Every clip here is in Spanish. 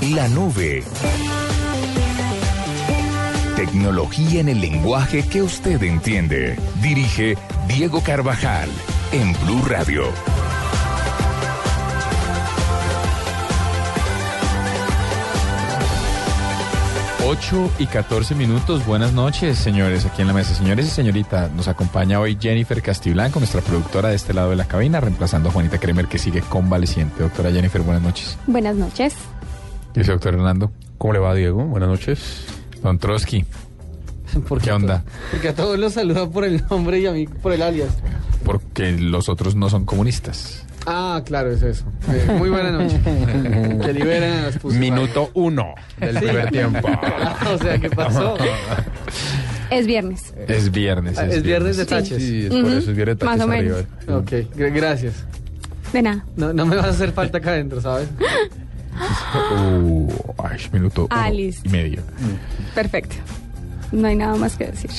La nube. Tecnología en el lenguaje que usted entiende. Dirige Diego Carvajal en Blue Radio. 8 y 14 minutos. Buenas noches, señores, aquí en la mesa. Señores y señorita, nos acompaña hoy Jennifer Castiblanco, nuestra productora de este lado de la cabina, reemplazando a Juanita Kremer, que sigue convaleciente. Doctora Jennifer, buenas noches. Buenas noches. Y doctor Hernando. ¿Cómo le va, Diego? Buenas noches. Don Trotsky. ¿Qué onda? Porque a todos los saluda por el nombre y a mí por el alias. Porque los otros no son comunistas. Ah, claro, es eso. Eh, muy buena noche. que liberen a pusimas. Minuto uno del primer tiempo. o sea, ¿qué pasó? Es viernes. Es viernes. Ah, es viernes de taches. Sí, es por eso es viernes de Más taches o menos. arriba. Ok, gr- gracias. De nada. No, no me vas a hacer falta acá adentro, ¿sabes? Uh, ay, minuto Alice. y medio. Perfecto. No hay nada más que decir.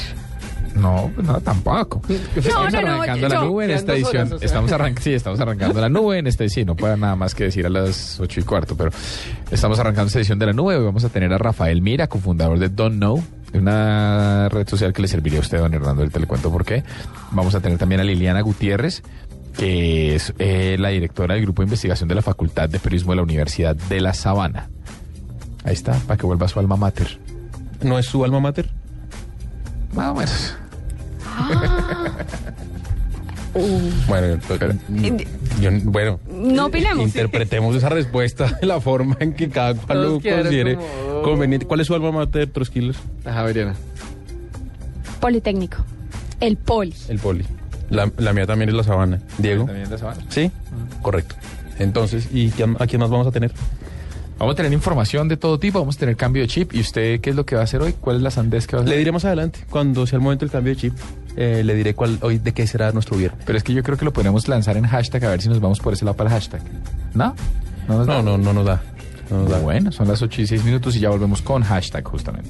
No, pues no, tampoco. estamos no, no, arrancando yo- la nube en esta edición. horas, o sea. Estamos arrancando, sí, estamos arrancando la nube en esta edición. No puedo nada más que decir a las ocho y cuarto, pero estamos arrancando esta edición de la nube. Hoy vamos a tener a Rafael Mira, cofundador de Don't Know, una red social que le serviría a usted, don Hernando. Ahorita le cuento por qué. Vamos a tener también a Liliana Gutiérrez, que es eh, la directora del grupo de investigación de la Facultad de Periodismo de la Universidad de La Sabana. Ahí está, para que vuelva a su alma mater. ¿No es su alma mater? Más o menos. Bueno, pero- yo- bueno. No opinemos. Interpretemos esa respuesta de la forma en que cada cual Todos lo considere como- conveniente. ¿Cuál es su alma mater, Troskiles? La Javeriana. Politécnico. El poli. El poli. La, la mía también es la sabana. Diego. También de Sabana. ¿Sí? Correcto. Entonces, ¿y a quién más vamos a tener? Vamos a tener información de todo tipo, vamos a tener cambio de chip. ¿Y usted qué es lo que va a hacer hoy? ¿Cuál es la sandez que va a hacer? Le diré más adelante, cuando sea el momento del cambio de chip, eh, le diré cuál, hoy de qué será nuestro viernes. Pero es que yo creo que lo podemos lanzar en hashtag a ver si nos vamos por ese lado para el hashtag. ¿No? ¿No nos da? No, no, no nos da. No nos da. Bueno, son las 8 y 6 minutos y ya volvemos con hashtag justamente.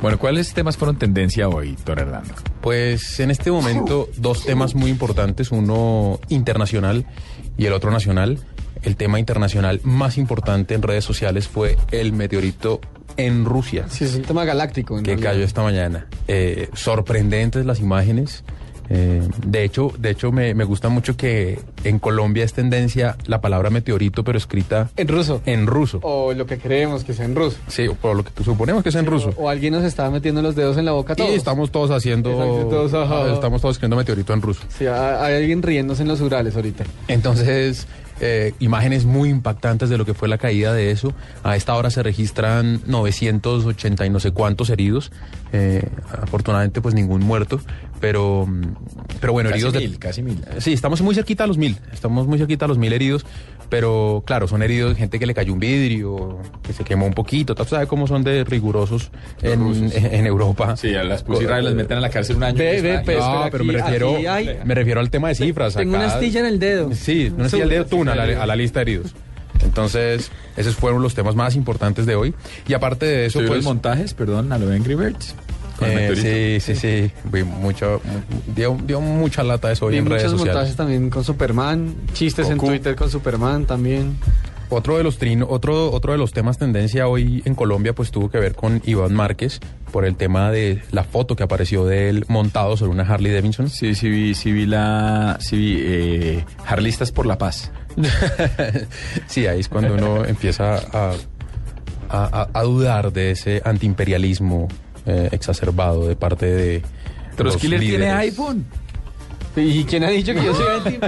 Bueno, ¿cuáles temas fueron tendencia hoy, Don Hernando? Pues en este momento dos temas muy importantes, uno internacional y el otro nacional. El tema internacional más importante en redes sociales fue el meteorito en Rusia Sí, es un tema galáctico. en que realidad. cayó esta mañana. Eh, sorprendentes las imágenes. Eh, de hecho, de hecho me, me gusta mucho que en Colombia es tendencia la palabra meteorito, pero escrita En ruso. en ruso. O lo que creemos que sea en ruso. Sí, por lo que suponemos que es en ruso. O, o alguien nos estaba metiendo los dedos en la boca todos. Y estamos todos haciendo, todos, ah, estamos todos escribiendo meteorito en ruso. Sí, ha- hay alguien riéndose en los Urales ahorita. Entonces, eh, imágenes muy impactantes de lo que fue la caída de eso. A esta hora se registran 980 y no sé cuántos heridos. Eh, afortunadamente, pues ningún muerto. Pero, pero bueno, Casi heridos de- mil, casi mil. Sí, estamos muy cerquita a los mil. Estamos muy cerquita a los mil heridos. Pero claro, son heridos gente que le cayó un vidrio, que se quemó un poquito. ¿Tú sabes cómo son de rigurosos en, en- Europa? Sí, a las pusirras las meten a la cárcel un año. Ve, pues, no, pero pero me refiero, hay- me refiero al tema de cifras. Tengo una acá- astilla en el dedo. Sí, una astilla en el dedo, tú, a la, a la lista de heridos. Entonces, esos fueron los temas más importantes de hoy. Y aparte de eso, ¿Eso pues... montajes, perdón, a lo de Angry Birds? Con el eh, sí, sí, sí. Vi mucho, mu- dio, dio mucha lata eso hoy Vi en redes muchos sociales. montajes también con Superman, chistes en. Twitter con Superman también. Otro de los trino, otro, otro de los temas tendencia hoy en Colombia, pues tuvo que ver con Iván Márquez por el tema de la foto que apareció de él montado sobre una Harley Davidson. Sí, sí vi, sí vi la... Sí vi eh, Harlistas por la Paz. sí, ahí es cuando uno empieza a, a- a- a dudar de ese antiimperialismo eh, exacerbado de parte de. los Troskiller tiene líderes. iPhone. ¿Y quién ha dicho que yo soy anti?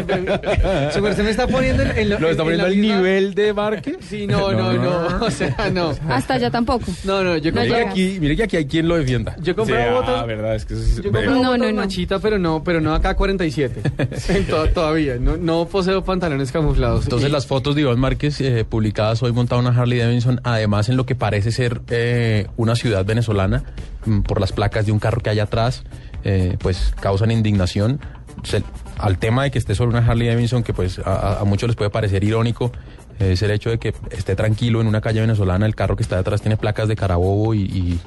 Su merced me está poniendo en, en Lo está en poniendo al misma- nivel de Barque. Sí, no, no, no, O sea, no. Hasta allá tampoco. No, no, yo No aquí, mire que aquí hay quien lo defienda. Yo compré Sí, botas. ah, verdad, es que eso sí se- Yo compré No, no, no. machita, pero no, pero no acá 47. En to- todavía. No, no poseo pantalones camuflados. Entonces Y- las fotos de Iván Márquez eh, publicadas hoy montada una Harley Davidson, además en lo que parece ser eh, una ciudad venezolana, mm, por las placas de un carro que hay atrás, eh, pues causan indignación. Al tema de que esté sobre una Harley Davidson, que pues a, muchos les puede parecer irónico, eh, es el hecho de que esté tranquilo en una calle venezolana, el carro que está detrás tiene placas de Carabobo y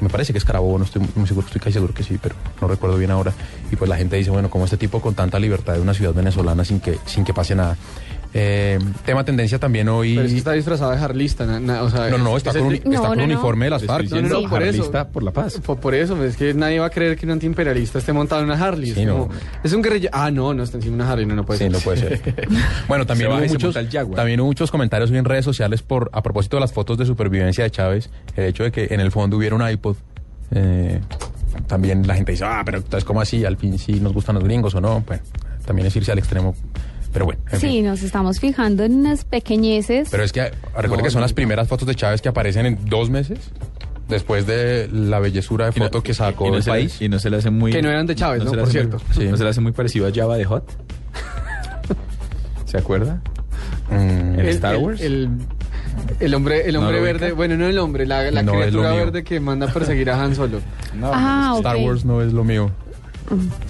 me parece que es Carabobo, no estoy muy seguro, estoy casi seguro que sí, pero no recuerdo bien ahora. Y pues la gente dice, bueno, como este tipo con tanta libertad de una ciudad venezolana sin que, sin que pase nada. Eh, tema tendencia también hoy. Pero es que está disfrazado de harlista. na- na- o sea, No, no, es- está es con, el- uni- está No, con no, no. uniforme de las FARC. estoy No, no, diciendo no, por eso. Por la paz. Por, por eso, es que nadie va a creer que un antiimperialista esté montado en una Harley. Sí, es, no. como- es un guerrilla. Ah, no, no está encima de una Harley, no, no puede Sí, ser. no puede ser. bueno, también hubo, muchos, también hubo muchos comentarios hoy en redes sociales por a propósito de las fotos de supervivencia de Chávez, el hecho de que en el fondo hubiera un iPod. eh, también la gente dice, ah, pero entonces, ¿cómo así? Al fin sí nos gustan los gringos o no. Bueno, también es irse al extremo. Pero bueno, en Sí, fin. nos estamos fijando en unas pequeñeces. Pero es que recuerde No, que son no, las no. primeras fotos de Chávez que aparecen en dos meses después de la bellezura de Y no- foto que sacó no le- país. y no se le hace muy... Que no eran de Chávez, ¿no? le Por cierto. muy- Sí. ¿No se le hace muy parecido a Java de Hot? ¿Se acuerda? Mm, ¿En El- Star el- Wars? El, el hombre, el ¿No hombre verde, ubica? bueno, no el hombre, la, la No, criatura verde que manda a perseguir a Han Solo. ah, Star ok. Wars no es lo mío.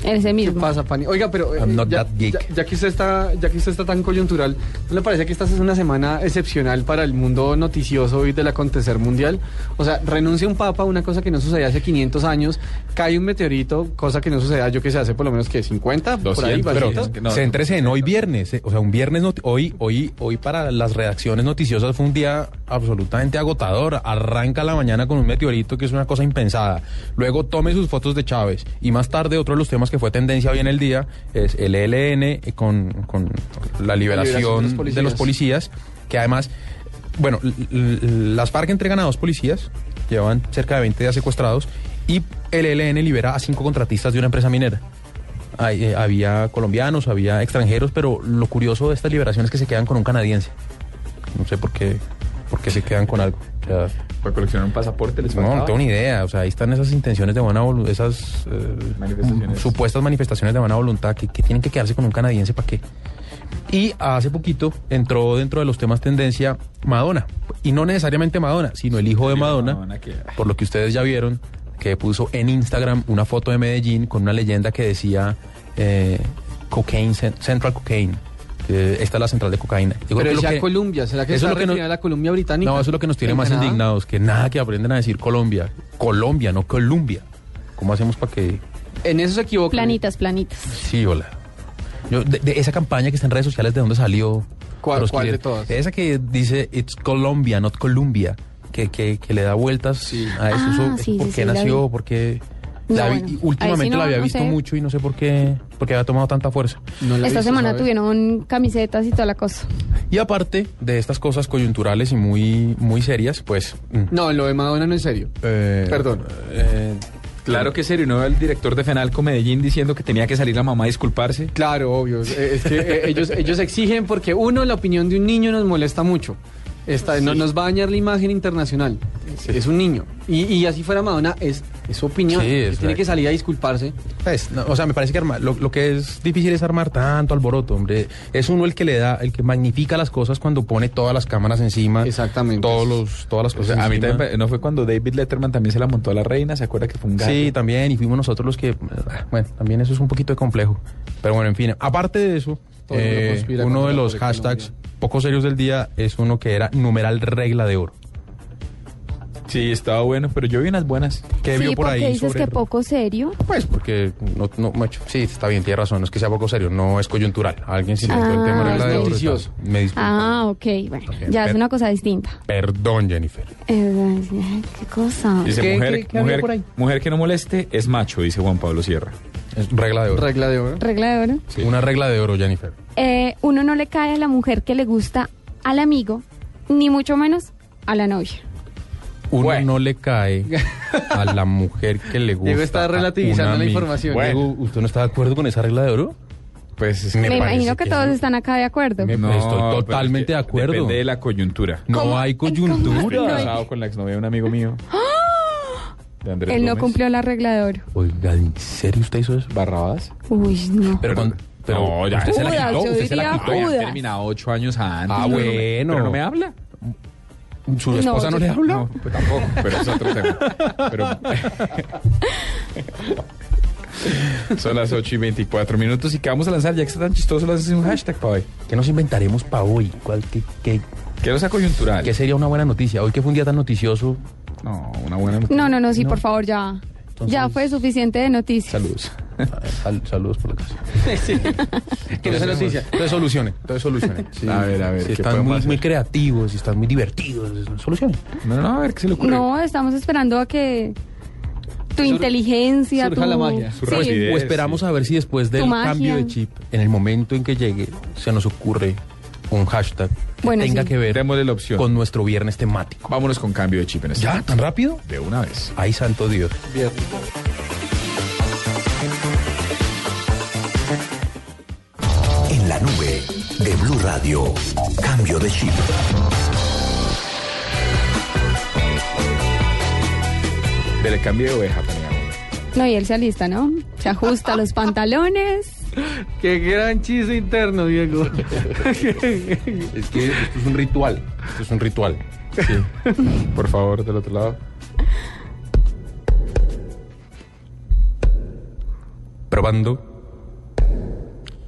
Ese ¿Qué mismo. pasa, Pani? Oiga, pero eh, I'm not ya, that geek. ya- ya que usted está, ya que usted está tan coyuntural, ¿no le parece que esta es una semana excepcional para el mundo noticioso y del acontecer mundial? O sea, renuncia un papa, una cosa que no sucedía hace 500 años, cae un meteorito, cosa que no sucedía, yo que sé, hace por lo menos que 50, por ahí, 200, Pero bajito. es que no, céntrese en hoy viernes, eh, o sea, un viernes, hoy, hoy, hoy para las redacciones noticiosas fue un día absolutamente agotador. Arranca la mañana con un meteorito que es una cosa impensada. Luego tome sus fotos de Chávez y más tarde otro de los temas que fue tendencia hoy en el día es el ELN eh, con, con la liberación, liberación de los de los policías. que además, bueno, las FARC entregan a dos policías, llevan cerca de 20 días secuestrados y el ELN libera a cinco contratistas de una empresa minera. Hay, eh, había colombianos, había extranjeros, pero lo curioso de esta liberación es que se quedan con un canadiense. No sé por qué, por qué se quedan con algo. O sea, Para coleccionar un pasaporte les no, faltaba. no tengo ni idea. O sea, ahí están esas intenciones de buena voluntad, esas eh, Manifestaciones. supuestas manifestaciones de buena voluntad que, que tienen que quedarse con un canadiense para qué. Y hace poquito entró dentro de los temas tendencia Madonna. Y no necesariamente Madonna, sino el hijo de Madonna, Madonna que- por lo que ustedes ya vieron, que puso en Instagram una foto de Medellín con una leyenda que decía eh, cocaine, cen- Central Cocaine. Que esta es la central de cocaína. Creo Pero decía que- Colombia, ¿será que eso es lo que no- referida a la Colombia británica? no, eso es lo que nos tiene ¿En más indignados, que nada que aprenden a decir Colombia. Colombia, no Columbia. ¿Cómo hacemos para que...? En eso se equivoca. Planitas, planitas. Sí, hola. Yo, de, de esa campaña que está en redes sociales, ¿de dónde salió? ¿Cuál- Los cuál de todas? Esa que dice, it's Colombia, not Columbia. Que, que, que le da vueltas a eso. Ah, Eso, sí, ¿Por sí, qué sí, nació? ¿Por qué...? No, La vi- bueno, y ahí sí últimamente no- la había no visto sé. mucho y no sé por qué, porque había tomado tanta fuerza. No Esta visto, semana ¿sabes? tuvieron camisetas y toda la cosa. Y aparte de estas cosas coyunturales y muy, muy serias, pues... mm, No, lo de Madonna no es serio. eh, Perdón. eh, Claro que serio, ¿no? El director de Fenalco Medellín diciendo que tenía que salir la mamá a disculparse. Claro, obvio. Eh, Es que eh, ellos, ellos exigen porque uno, la opinión de un niño nos molesta mucho. Esta, no, nos va a dañar la imagen internacional. Es un niño. Y, y así fuera Madonna, es, es su opinión. Sí, es tiene que salir a disculparse. Pues, no, o sea, me parece que arma- lo, lo que es difícil es armar tanto alboroto, hombre. Es uno el que le da, el que magnifica las cosas cuando pone todas las cámaras encima. Exactamente. Todos los, todas las O cosas sea, a mí también, ¿no fue cuando David Letterman también se la montó a la reina? ¿Se acuerda que fue un gato? Sí, también, y fuimos nosotros los que... Bueno, también eso es un poquito de complejo. Pero bueno, en fin, aparte de eso, eh, uno de los hashtags Colombia. Poco serios del día es uno que era numeral regla de oro. Sí, estaba bueno, pero yo vi unas buenas. ¿Qué sí, vio por porque ahí dices sobre que poco serio. Pues porque no, no, macho, sí, está bien, tiene razón, no es que sea poco serio, no es coyuntural. Alguien si le gustó el Ah, tema regla de oro. está- Me disculpa. Ah, ok, bueno, Ok, ya es una cosa distinta. Perdón, Jennifer. Eh, ay, ¿Qué cosa? Dice, ¿Qué- mujer, qué- qué había mujer, por ahí? mujer que no moleste es macho, dice Juan Pablo Sierra. Es regla de oro. Regla de oro. Regla de oro. Una regla de oro, Jennifer. Eh, uno no le cae a la mujer que le gusta al amigo, ni mucho menos a la novia. uno Bueno. no le cae a la mujer que le gusta. Diego está relativizando la información. Diego, ¿usted no está de acuerdo con esa regla de oro? Pues es Me Me, imagino que, que todos no. están acá de acuerdo. Me- No, Estoy totalmente es que de acuerdo. Depende de la coyuntura. No ¿Cómo? hay ¿Cómo? coyuntura. No hay- casado con la exnovia de un amigo mío. De Andrés Él no cumplió la regla de oro. Oiga, ¿en serio usted hizo eso? Barrabadas. Uy, no. Pero, con- pero No, ya, usted se la quitó, yo usted se la quitó. Habían terminado ocho años antes. Ah, no bueno. Pero no me habla. ¿Su esposa no, yo- le habla? No, pues tampoco, pero es otro tema. Pero... Son las 8 y 24 minutos y que vamos a lanzar, ya que está tan chistoso, lanzas un hashtag para hoy. ¿Qué nos inventaremos para hoy? ¿Cuál, qué, qué, Que no sea coyuntural. qué sería una buena noticia? Hoy que fue un día tan noticioso. No, una buena noticia. No, no, no, sí, por favor, ya. Ya fue suficiente de noticias. Saludos. Sal- saludos por la casa. Que no sea noticia. Entonces solucione, entonces solucione. Sí, A ver, a ver, Si ¿qué están muy, hacer? muy creativos, si están muy divertidos, solucione. No, no, a ver qué se le ocurre. No, estamos esperando a que tu inteligencia, surja tu... la magia. Sí. O esperamos a ver si después del cambio de chip, en el momento en que llegue, se nos ocurre un hashtag que Bueno, tenga sí. que ver Démosle la opción. con nuestro viernes temático. Vámonos con cambio de chip en este ¿Ya? ¿Tan rápido? De una vez. Ay, santo Dios. En la nube de Blue Radio. Cambio de chip. Dele cambio de oveja. No, y él se alista, ¿no? Se ajusta los pantalones. Qué gran chiste interno, Diego. Es que esto es un ritual. Esto es un ritual. Por favor, del otro lado. Probando.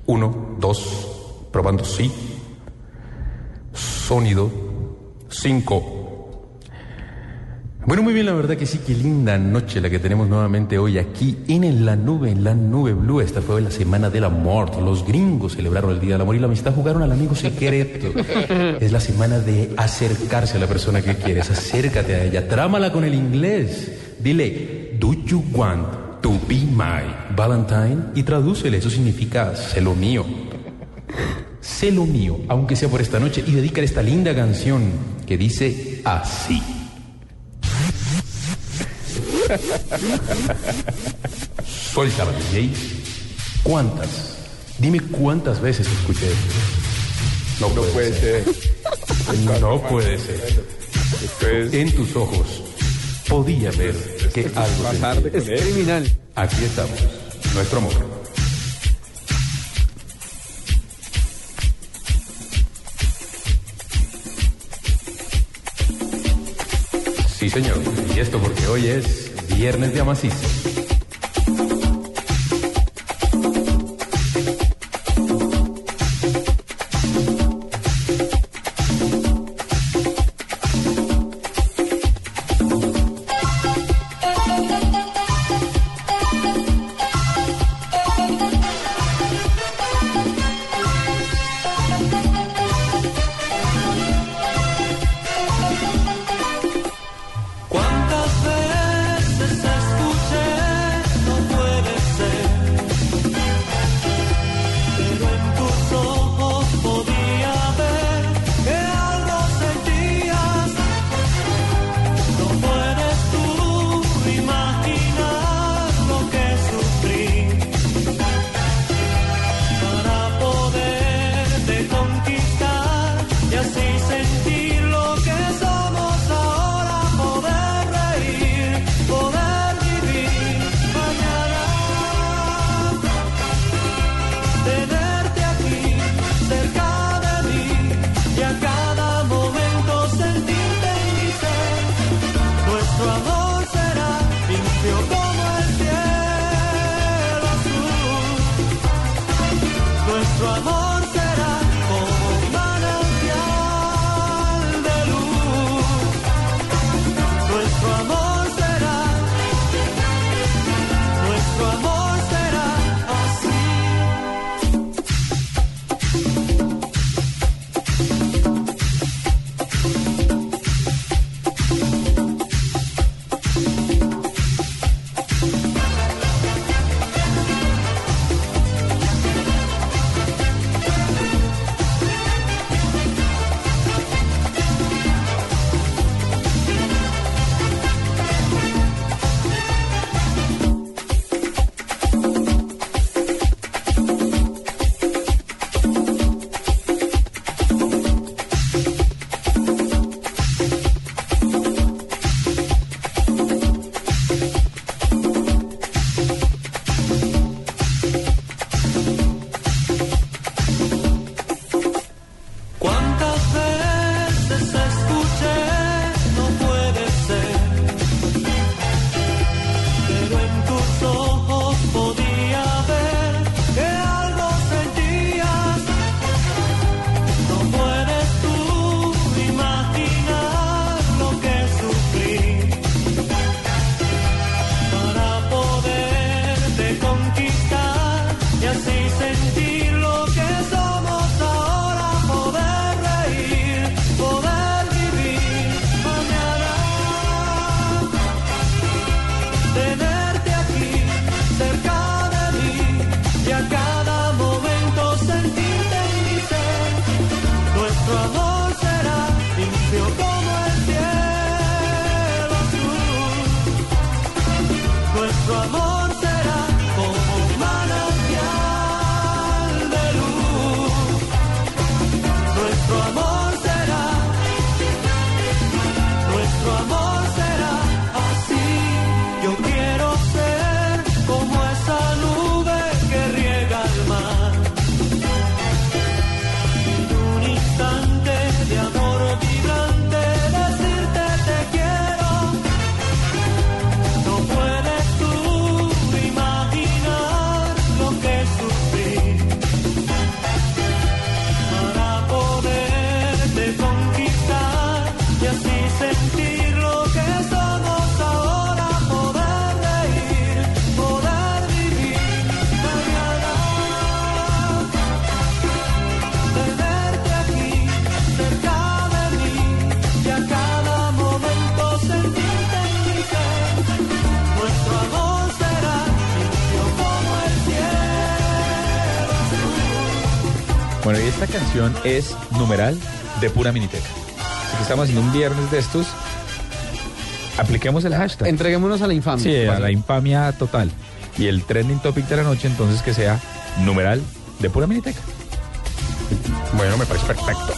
Uno, dos. Probando, sí. Sonido. Cinco. Bueno, muy bien, la verdad que sí, qué linda noche la que tenemos nuevamente hoy aquí en la nube, en la nube blue. Esta fue la semana del amor. Los gringos celebraron el Día del Amor y la Amistad, jugaron al amigo secreto. Es la semana de acercarse a la persona que quieres. Acércate a ella, trámala con el inglés. Dile, do you want to be my Valentine? Y tradúcele, eso significa sé lo mío. Sé lo mío, aunque sea por esta noche, y dedícale esta linda canción que dice así. Suéltala, DJ. ¿Cuántas? Dime cuántas veces escuché esto. No, puede, ser. No puede ser. Después, En tus ojos podía ver que algo pasar de sentía. Es criminal. Aquí estamos, nuestro amor. Sí, señor. Y esto porque hoy es Viernes de Amacizo. Canción es numeral de pura miniteca. Así que estamos haciendo un viernes de estos. Apliquemos el hashtag. Entreguémonos a la infamia. Sí, a la infamia total. Y el trending topic de la noche, entonces, que sea numeral de pura miniteca. Bueno, me parece perfecto.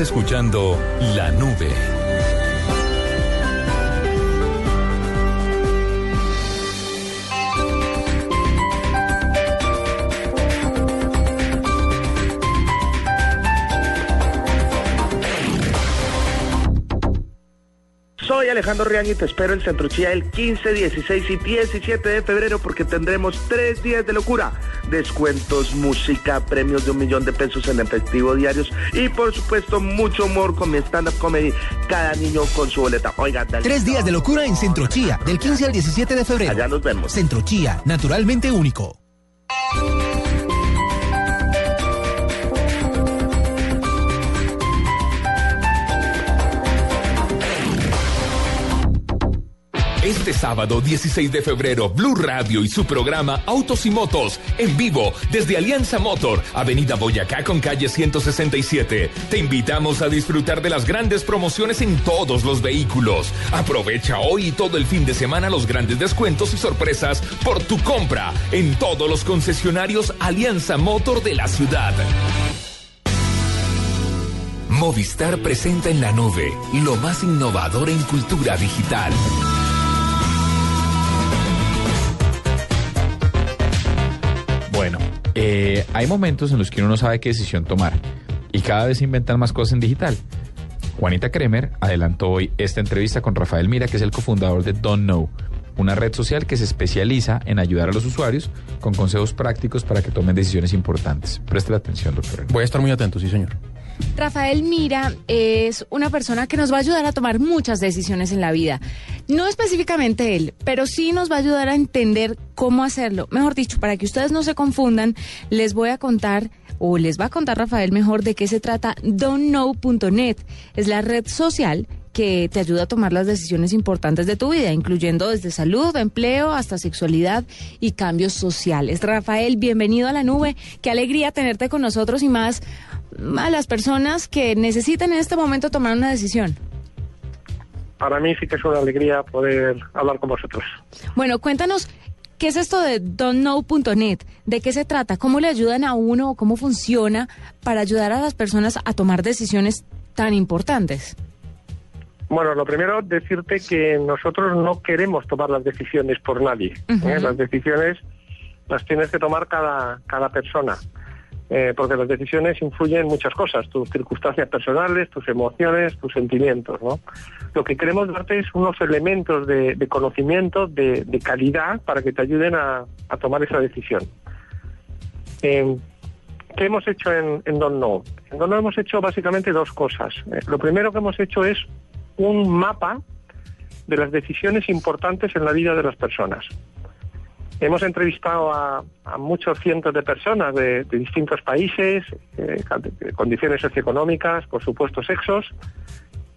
Escuchando La Nube. Soy Alejandro Riaño y te espero en Centro Chía el 15, 16 y 17 de febrero porque tendremos tres días de locura. Descuentos, música, premios de un millón de pesos en efectivo diarios y por supuesto mucho humor con mi stand-up comedy. Cada niño con su boleta. Oigan, dale. Tres días de locura en Centro Chía, del 15 al 17 de febrero. Allá nos vemos. Centro Chía, naturalmente único. Este sábado 16 de febrero, Blue Radio y su programa Autos y Motos en vivo desde Alianza Motor, Avenida Boyacá con calle 167. Te invitamos a disfrutar de las grandes promociones en todos los vehículos. Aprovecha hoy y todo el fin de semana los grandes descuentos y sorpresas por tu compra en todos los concesionarios Alianza Motor de la ciudad. Movistar presenta en la nube lo más innovador en cultura digital. Bueno, eh, hay momentos en los que uno no sabe qué decisión tomar y cada vez se inventan más cosas en digital. Juanita Kremer adelantó hoy esta entrevista con Rafael Mira, que es el cofundador de Don't Know, una red social que se especializa en ayudar a los usuarios con consejos prácticos para que tomen decisiones importantes. Preste atención, doctor. Voy a estar muy atento, sí, señor. Rafael Mira es una persona que nos va a ayudar a tomar muchas decisiones en la vida. No específicamente él, pero sí nos va a ayudar a entender cómo hacerlo. Mejor dicho, para que ustedes no se confundan, les voy a contar o les va a contar Rafael mejor de qué se trata don'tknow.net. Es la red social que te ayuda a tomar las decisiones importantes de tu vida, incluyendo desde salud, empleo, hasta sexualidad y cambios sociales. Rafael, bienvenido a la nube. Qué alegría tenerte con nosotros y más a las personas que necesitan en este momento tomar una decisión. Para mí sí que es una alegría poder hablar con vosotros. Bueno, cuéntanos, ¿qué es esto de don'tknow.net? ¿De qué se trata? ¿Cómo le ayudan a uno o cómo funciona para ayudar a las personas a tomar decisiones tan importantes? Bueno, lo primero, decirte que nosotros no queremos tomar las decisiones por nadie. ¿eh? Las decisiones las tienes que tomar cada, cada persona. Eh, porque las decisiones influyen en muchas cosas, tus circunstancias personales, tus emociones, tus sentimientos, ¿no? Lo que queremos darte es unos elementos de, conocimiento, de, calidad, para que te ayuden a, tomar esa decisión. Eh, ¿Qué hemos hecho en, en Don No? En Don No hemos hecho básicamente dos cosas. Eh, lo primero que hemos hecho es un mapa de las decisiones importantes en la vida de las personas. Hemos entrevistado a, muchos cientos de personas de, distintos países, eh, condiciones socioeconómicas, por supuesto sexos,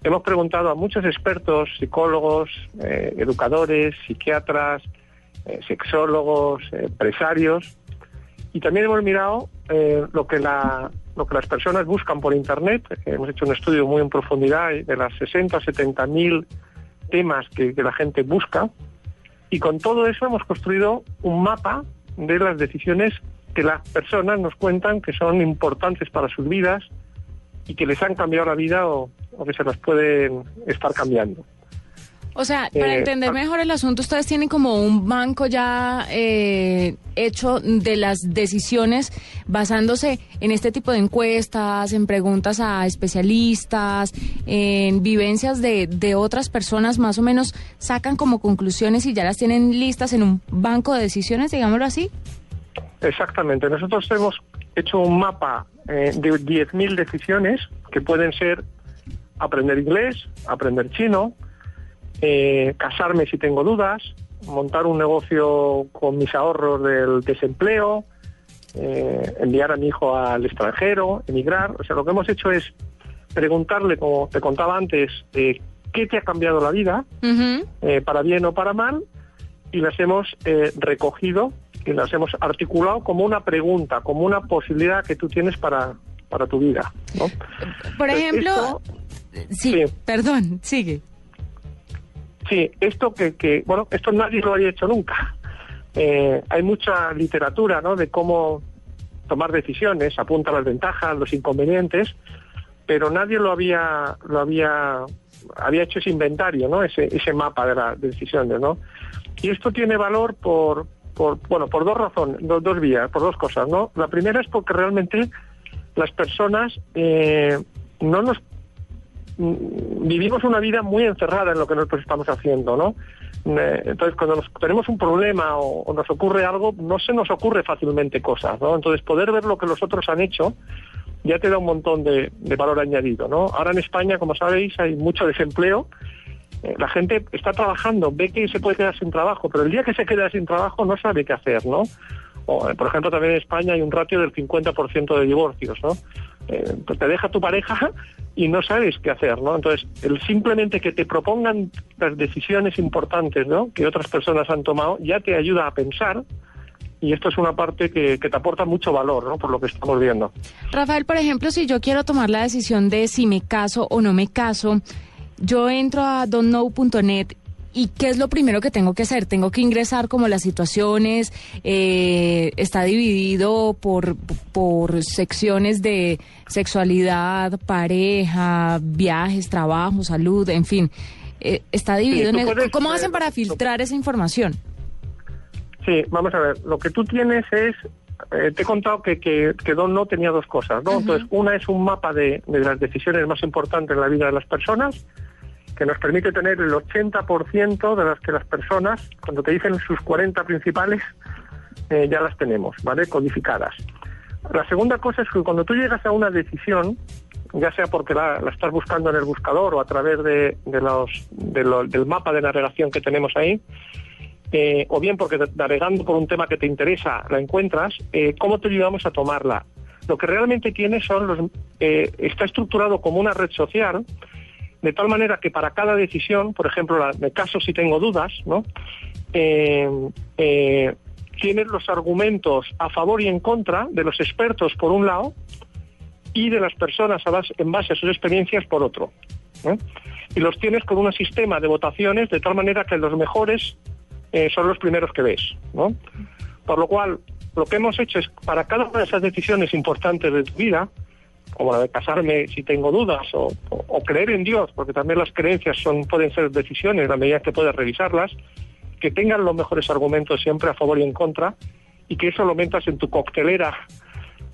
hemos preguntado a muchos expertos, psicólogos, eh, educadores, psiquiatras, eh, sexólogos, eh, empresarios, y también hemos mirado lo, que las personas buscan por Internet. Hemos hecho un estudio muy en profundidad de las 60 o 70 mil temas que la gente busca. Y con todo eso hemos construido un mapa de las decisiones que las personas nos cuentan que son importantes para sus vidas y que les han cambiado la vida o, que se las pueden estar cambiando. O sea, para Eh, entender ah. mejor el asunto, ustedes tienen como un banco ya eh, hecho de las decisiones basándose en este tipo de encuestas, en preguntas a especialistas, en vivencias de, de otras personas, más o menos sacan como conclusiones y ya las tienen listas en un banco de decisiones, digámoslo así. Exactamente. Nosotros hemos hecho un mapa eh, de 10.000 decisiones que pueden ser aprender inglés, aprender chino, eh, casarme si tengo dudas, montar un negocio con mis ahorros del desempleo, eh, enviar a mi hijo al extranjero, emigrar. O sea, lo que hemos hecho es preguntarle, como te contaba antes, eh, qué te ha cambiado la vida, eh, para bien o para mal, y las hemos eh, recogido y las hemos articulado como una pregunta, como una posibilidad que tú tienes para, para tu vida. ¿no? Por ejemplo, sí, perdón, sigue. Sí, esto que, que, bueno, esto nadie lo había hecho nunca. Eh, hay mucha literatura, ¿no? De cómo tomar decisiones, apunta las ventajas, los inconvenientes, pero nadie lo había, lo había, había hecho ese inventario, ¿no? Ese, ese mapa de las decisiones, ¿no? Y esto tiene valor por, por bueno, por dos razones, dos, dos vías, por dos cosas, ¿no? La primera es porque realmente las personas eh, no nos vivimos una vida muy encerrada en lo que nosotros estamos haciendo, ¿no? Eh, Entonces, cuando nos- tenemos un problema o, o nos ocurre algo, no se nos ocurre fácilmente cosas, ¿no? Entonces, poder ver lo que los otros han hecho ya te da un montón de, de valor añadido, ¿no? Ahora en España, como sabéis, hay mucho desempleo. Eh, La gente está trabajando, ve que se puede quedar sin trabajo, pero el día que se queda sin trabajo no sabe qué hacer, ¿no? O, eh, por ejemplo, también en España hay un ratio del 50% de divorcios, ¿no? Eh, pues te deja tu pareja y no sabes qué hacer, ¿no? Entonces, el simplemente que te propongan las decisiones importantes, ¿no? Que otras personas han tomado, ya te ayuda a pensar y esto es una parte que, que te aporta mucho valor, ¿no? Por lo que estamos viendo. Rafael, por ejemplo, si yo quiero tomar la decisión de si me caso o no me caso, yo entro a don'tknow.net y ¿qué es lo primero que tengo que hacer? Tengo que ingresar como las situaciones, eh, está dividido por, por secciones de sexualidad, pareja, viajes, trabajo, salud, en fin. Eh, está dividido en puedes, ¿Cómo hacen para filtrar esa información? Sí, vamos a ver. Lo que tú tienes es. eh, te he contado que, que, que Don no tenía dos cosas, ¿no? Entonces, una es un mapa de, de las decisiones más importantes en la vida de las personas, que nos permite tener el 80% de las que las personas, cuando te dicen sus 40 principales, eh, ya las tenemos, ¿vale? Codificadas. La segunda cosa es que cuando tú llegas a una decisión, ya sea porque la, estás buscando en el buscador o a través de, los, de lo- del mapa de navegación que tenemos ahí, eh, o bien porque navegando por un tema que te interesa la encuentras, eh, ¿cómo te ayudamos a tomarla? Lo que realmente tiene son los, está estructurado como una red social, de tal manera que para cada decisión, por ejemplo, la, de caso si tengo dudas, ¿no? Eh, eh, tienes los argumentos a favor y en contra de los expertos por un lado y de las personas en base a sus experiencias por otro. Y los tienes con un sistema de votaciones de tal manera que los mejores eh, son los primeros que ves. ¿no? Por lo cual, lo que hemos hecho es, para cada una de esas decisiones importantes de tu vida, como la de casarme si tengo dudas, o, creer en Dios, porque también las creencias son pueden ser decisiones a medida que puedes revisarlas, que tengan los mejores argumentos siempre a favor y en contra, y que eso lo metas en tu coctelera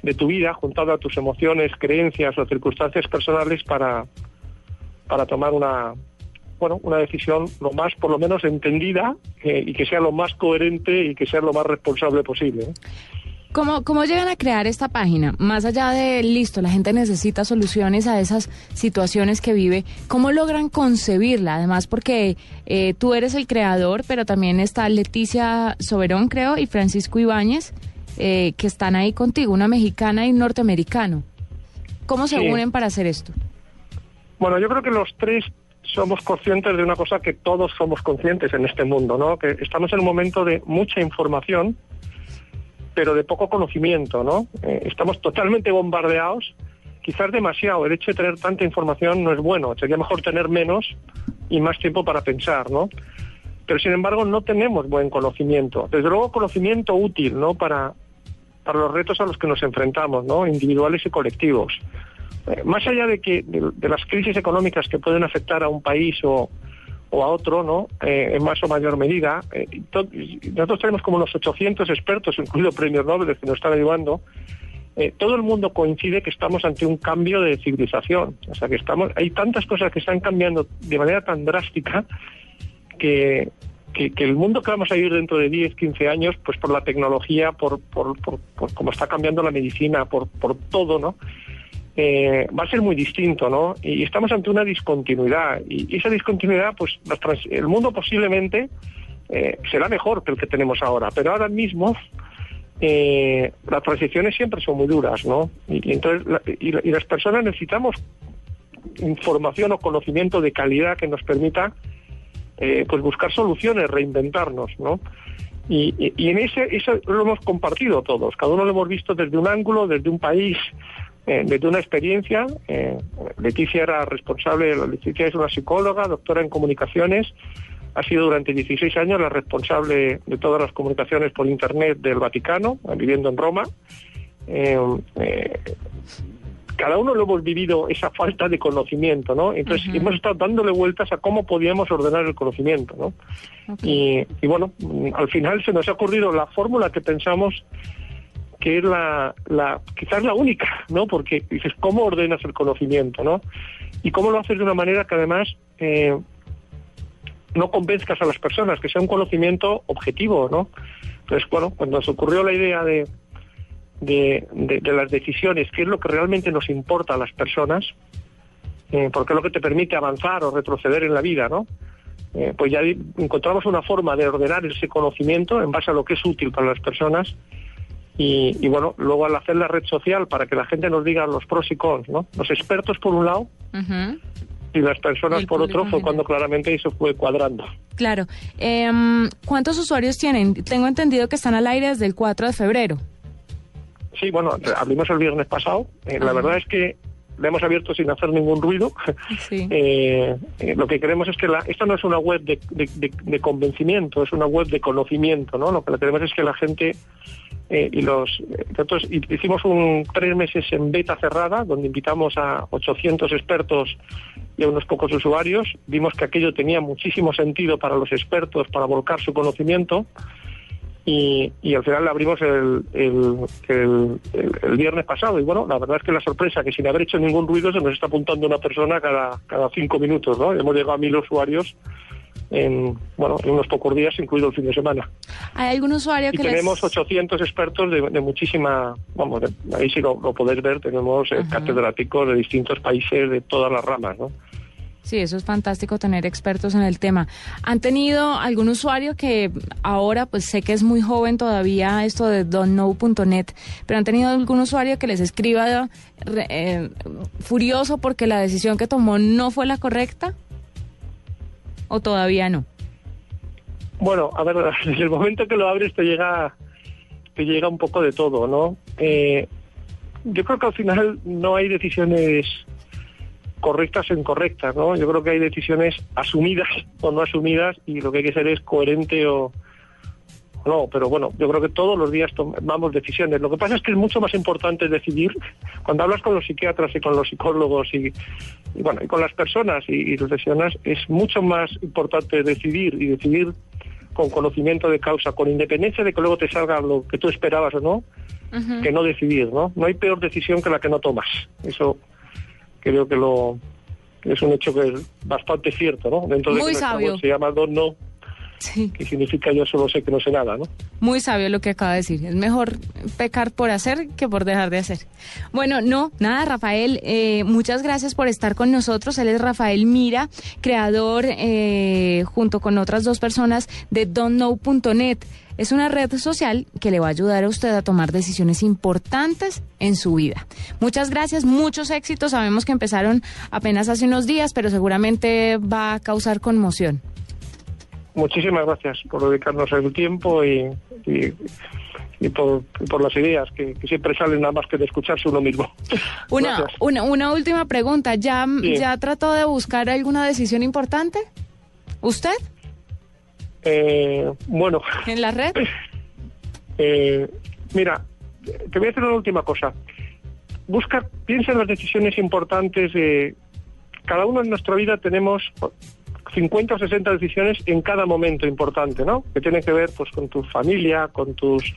de tu vida, juntado a tus emociones, creencias o circunstancias personales para, para tomar una, bueno, una decisión lo más, por lo menos, entendida eh, y que sea lo más coherente y que sea lo más responsable posible. ¿eh? ¿Cómo, ¿Cómo llegan a crear esta página? Más allá de, listo, la gente necesita soluciones a esas situaciones que vive, ¿cómo logran concebirla? Además, porque eh, tú eres el creador, pero también está Leticia Soberón, creo, y Francisco Ibáñez, eh, que están ahí contigo, una mexicana y un norteamericano. ¿Cómo se Sí. unen para hacer esto? Bueno, yo creo que los tres somos conscientes de una cosa que todos somos conscientes en este mundo, ¿no? Que estamos en un momento de mucha información, pero de poco conocimiento, ¿no? Eh, estamos totalmente bombardeados, quizás demasiado. El hecho de tener tanta información no es bueno. Sería mejor tener menos y más tiempo para pensar, ¿no? Pero sin embargo no tenemos buen conocimiento. Desde luego conocimiento útil, ¿no? Para, para los retos a los que nos enfrentamos, ¿no? Individuales y colectivos. Eh, más allá de que de, de las crisis económicas que pueden afectar a un país o, o a otro, ¿no? Eh, en más o mayor medida. Eh, nosotros tenemos como unos 800 expertos, incluido premios Nobel, que nos están ayudando. Eh, todo el mundo coincide que estamos ante un cambio de civilización. O sea, que estamos, hay tantas cosas que están cambiando de manera tan drástica que, que, que el mundo que vamos a vivir dentro de 10, 15 años, pues por la tecnología, por, por, por, por cómo está cambiando la medicina, por, por todo, ¿no? Eh, va a ser muy distinto, ¿no? Y estamos ante una discontinuidad. Y esa discontinuidad, pues trans- el mundo posiblemente eh, será mejor que el que tenemos ahora, pero ahora mismo eh, las transiciones siempre son muy duras, ¿no? Y, entonces la- y, las personas necesitamos información o conocimiento de calidad que nos permita eh, pues buscar soluciones, reinventarnos, ¿no? Y- y en ese eso lo hemos compartido todos, cada uno lo hemos visto desde un ángulo, desde un país, eh, desde una experiencia. Eh, Leticia era responsable, Leticia es una psicóloga, doctora en comunicaciones, ha sido durante 16 años la responsable de todas las comunicaciones por Internet del Vaticano, viviendo en Roma. Eh, eh, cada uno lo hemos vivido esa falta de conocimiento, ¿no? Entonces hemos estado dándole vueltas a cómo podíamos ordenar el conocimiento, ¿no? Y, y bueno, al final se nos ha ocurrido la fórmula que pensamos que es la, la quizás la única, ¿no? Porque dices, ¿cómo ordenas el conocimiento, no? Y cómo lo haces de una manera que además eh, no convenzcas a las personas, que sea un conocimiento objetivo, ¿no? Entonces, bueno, cuando nos ocurrió la idea de, de, de- las decisiones, qué es lo que realmente nos importa a las personas, eh, porque es lo que te permite avanzar o retroceder en la vida, ¿no? Eh, pues ya encontramos una forma de ordenar ese conocimiento en base a lo que es útil para las personas y, y bueno, luego al hacer la red social para que la gente nos diga los pros y cons, ¿no? Los expertos por un lado y las personas por otro fue cuando claramente eso fue cuadrando. Claro. Em, ¿Cuántos usuarios tienen? Tengo entendido que están al aire desde el 4 de febrero. Sí, bueno, abrimos el viernes pasado. Eh, la verdad es que la hemos abierto sin hacer ningún ruido. Eh, eh, lo que queremos es que la, esta no es una web de, de- de- de convencimiento, es una web de conocimiento, ¿no? Lo que queremos es que la gente eh, y los nosotros hi- hicimos un tres meses en beta cerrada donde invitamos a 800 expertos y a unos pocos usuarios. Vimos que aquello tenía muchísimo sentido para los expertos para volcar su conocimiento y, y al final la abrimos el, el- el- el viernes pasado y bueno, la verdad es que la sorpresa que sin haber hecho ningún ruido se nos está apuntando una persona cada, cada cinco minutos, ¿no? Hemos llegado a mil usuarios en, bueno, en unos pocos días, incluido el fin de semana. ¿Hay algún usuario Y que tenemos les... 800 expertos de, de muchísima, vamos, de- ahí sí lo, lo podéis ver, tenemos eh, catedráticos de distintos países, de todas las ramas, ¿no? Sí, eso es fantástico tener expertos en el tema. ¿Han tenido algún usuario que ahora, pues sé que es muy joven todavía esto de don'tknow.net, pero han tenido algún usuario que les escriba eh, furioso porque la decisión que tomó no fue la correcta? ¿O todavía no? Bueno, a ver, desde el momento que lo abres te llega, te llega un poco de todo, ¿no? Eh, yo creo que al final no hay decisiones correctas o incorrectas, ¿no? Yo creo que hay decisiones asumidas o no asumidas y lo que hay que ser es coherente o o no, pero bueno, yo creo que todos los días tomamos decisiones. Lo que pasa es que es mucho más importante decidir cuando hablas con los psiquiatras y con los psicólogos y, y bueno, y con las personas y, y reflexionas, es mucho más importante decidir y decidir con conocimiento de causa, con independencia de que luego te salga lo que tú esperabas o no, que no decidir, ¿no? No hay peor decisión que la que no tomas. Eso creo que lo es un hecho que es bastante cierto, ¿no? Dentro de que sabio. se llama Don't Know, que significa yo solo sé que no sé nada, ¿no? Muy sabio lo que acaba de decir. Es mejor pecar por hacer que por dejar de hacer. Bueno, no, nada, Rafael, eh, muchas gracias por estar con nosotros. Él es Rafael Mira, creador eh, junto con otras dos personas de don'tknow.net. Es una red social que le va a ayudar a usted a tomar decisiones importantes en su vida. Muchas gracias, muchos éxitos. Sabemos que empezaron apenas hace unos días, pero seguramente va a causar conmoción. Muchísimas gracias por dedicarnos el tiempo y, y, y por, las ideas que, que siempre salen nada más que de escucharse uno mismo. Una, una, una última pregunta. ¿Ya, Sí. ¿Ya trató de buscar alguna decisión importante? ¿Usted? Eh, bueno, ¿En la red? eh, mira, te voy a decir una última cosa. Busca, piensa en las decisiones importantes de... Cada uno en nuestra vida tenemos 50 o 60 decisiones en cada momento importante, ¿no? Que tienen que ver pues con tu familia, con tus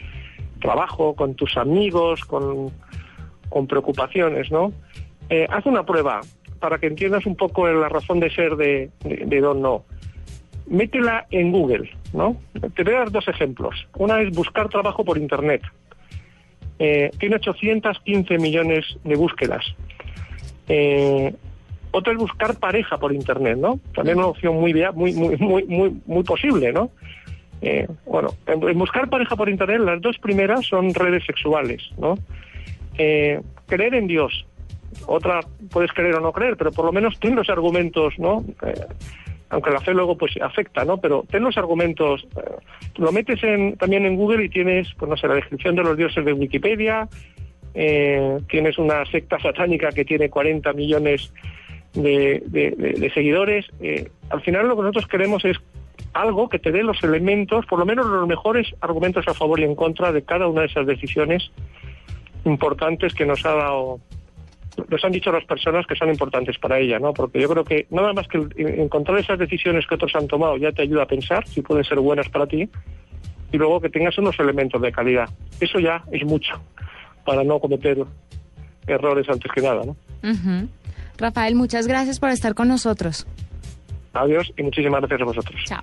trabajo, con tus amigos, con, con preocupaciones, ¿no? Eh, haz una prueba para que entiendas un poco la razón de ser de, de, de Don No. Métela en Google, ¿no? Te voy a dar dos ejemplos. Una es buscar trabajo por Internet. Eh, tiene 815 millones de búsquedas. Eh, otra es buscar pareja por Internet, ¿no? También una opción muy, muy, muy, muy, muy, posible, ¿no? Eh, bueno, en, buscar pareja por Internet, las dos primeras son redes sexuales, ¿no? Eh, creer en Dios. Otra, puedes creer o no creer, pero por lo menos ten los argumentos, ¿no? Eh, aunque la fe luego pues afecta, ¿no? Pero ten los argumentos, lo metes en, también en Google y tienes, pues no sé, la descripción de los dioses de Wikipedia, tienes una secta satánica que tiene 40 millones de, de- de- de seguidores. eh, al final lo que nosotros queremos es algo que te dé los elementos, por lo menos los mejores argumentos a favor y en contra de cada una de esas decisiones importantes que nos ha dado nos han dicho las personas que son importantes para ella, ¿no? Porque yo creo que nada más que encontrar esas decisiones que otros han tomado ya te ayuda a pensar si pueden ser buenas para ti y luego que tengas unos elementos de calidad. Eso ya es mucho para no cometer errores antes que nada, ¿no? Ujú. Rafael, muchas gracias por estar con nosotros. Adiós y muchísimas gracias a vosotros. Chao.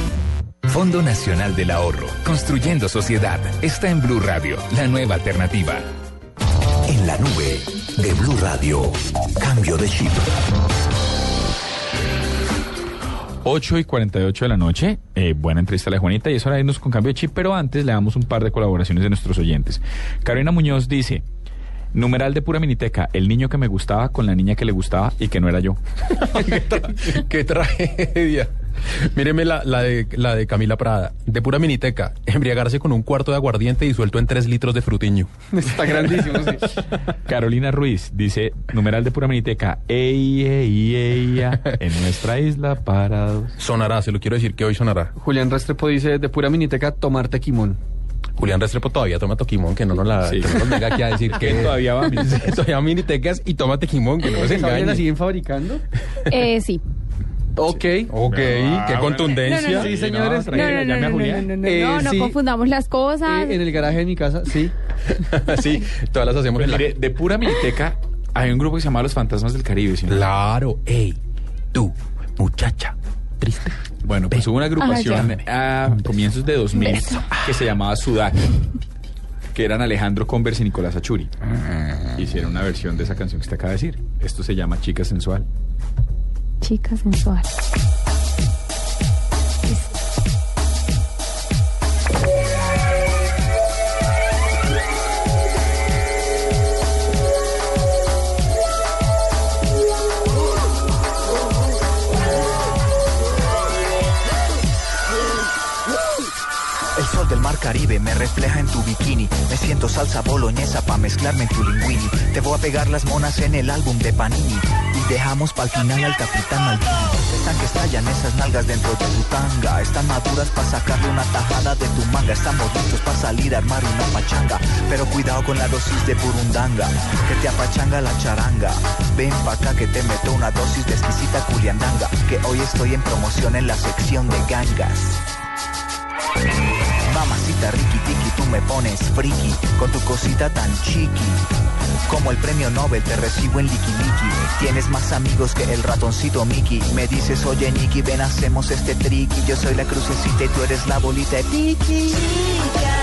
Fondo Nacional del Ahorro, construyendo sociedad. Está en Blue Radio, la nueva alternativa. En la nube de Blue Radio. Cambio de chip. 8 y 48 de la noche. Eh, buena entrevista a la Juanita y es hora de irnos con cambio de chip, pero antes le damos un par de colaboraciones de nuestros oyentes. Carolina Muñoz dice. Numeral de pura miniteca, el niño que me gustaba con la niña que le gustaba y que no era yo. qué, tra- qué tragedia. Míreme la, la de, la de Camila Prada. De pura miniteca. Embriagarse con un cuarto de aguardiente disuelto en tres litros de frutiño. Está grandísimo, sí. Carolina Ruiz dice, numeral de pura miniteca, ey, ey, ella, en nuestra isla parados. Sonará, se lo quiero decir que hoy sonará. Julián Restrepo dice, de pura miniteca, tomar tequimón. Julián Restrepo todavía toma toquimón, que no nos, la, Sí. que no nos venga aquí a decir que Todavía va a minitecas. todavía y toma tequimón, que no nos ¿Todavía la engañe. siguen fabricando? Eh, sí. Ok. Ok, Ah, qué bueno. contundencia. No, no, no. Sí, señores. No, no, no, llame a no, no, Julián. no, no, Eh, no, no sí. confundamos las cosas. Eh, en el garaje de mi casa, sí. sí, todas las hacemos Pues en la... mire, de pura miniteca hay un grupo que se llama Los Fantasmas del Caribe. ¿sí? Claro, ey, tú, muchacha, triste. Bueno, pues hubo una agrupación a comienzos de 2000 Beso. que se llamaba Sudac, que eran Alejandro Converse y Nicolás Achuri. Hicieron una versión de esa canción que usted acaba de decir. Esto se llama Chica Sensual. Chica sensual. Caribe me refleja en tu bikini. Me siento salsa boloñesa pa' mezclarme en tu linguini. Te voy a pegar las monas en el álbum de Panini. Y dejamos pa'l final al capitán Maldini. Están que estallan esas nalgas dentro de tu tanga. Están maduras para sacarle una tajada de tu manga. Estamos listos para salir a armar una pachanga. Pero cuidado con la dosis de purundanga, que te apachanga la charanga. Ven pa' acá que te meto una dosis de exquisita culiandanga. Que hoy estoy en promoción en la sección de gangas. Mamacita Ricky Tiki, tú me pones friki con tu cosita tan chiqui. Como el premio Nobel te recibo en Liki Liki. Tienes más amigos que el ratoncito Mickey. Me dices, oye Nicky, ven, hacemos este tricky. Yo soy la crucecita y tú eres la bolita de chica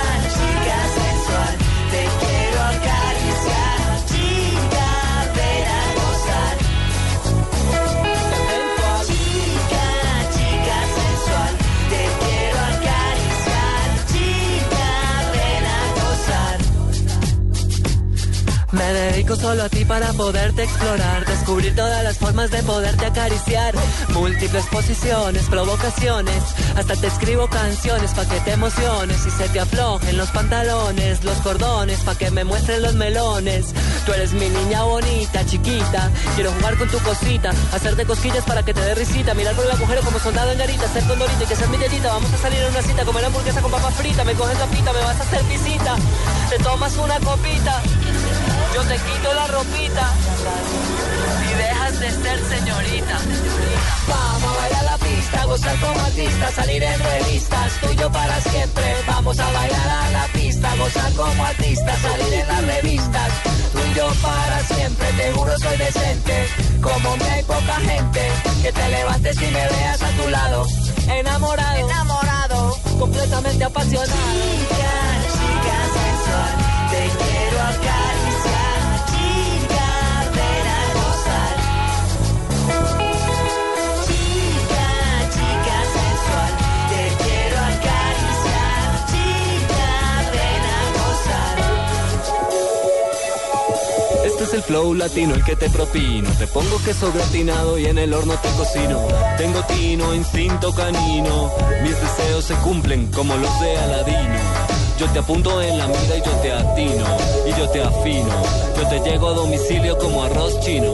Me dedico solo a ti para poderte explorar, descubrir todas las formas de poderte acariciar. Múltiples posiciones, provocaciones, hasta te escribo canciones pa' que te emociones y se te aflojen los pantalones, los cordones pa' que me muestren los melones. Tú eres mi niña bonita, chiquita, quiero jugar con tu cosita, hacerte cosquillas para que te dé risita, mirar por el agujero como soldado en garita, ser condorita y que seas mi. Vamos a salir a una cita, comer hamburguesa con papa frita, me coges la pita, me vas a hacer visita, te tomas una copita. Yo te quito la ropita y dejas de ser señorita. Vamos a bailar la pista, gozar como artista, salir en revistas, tuyo para siempre. Vamos a bailar a la pista, gozar como artista, salir en las revistas, tuyo para siempre. Te juro soy decente, como me hay poca gente, que te levantes y me veas a tu lado, enamorado, enamorado, completamente apasionado. Chica, chica sensual, te quiero acariciar, es el flow latino, el que te propino. Te pongo queso gratinado y en el horno te cocino. Tengo tino, instinto canino. Mis deseos se cumplen como los de Aladino. Yo te apunto en la mira y yo te atino. Y yo te afino. Yo te llego a domicilio como arroz chino.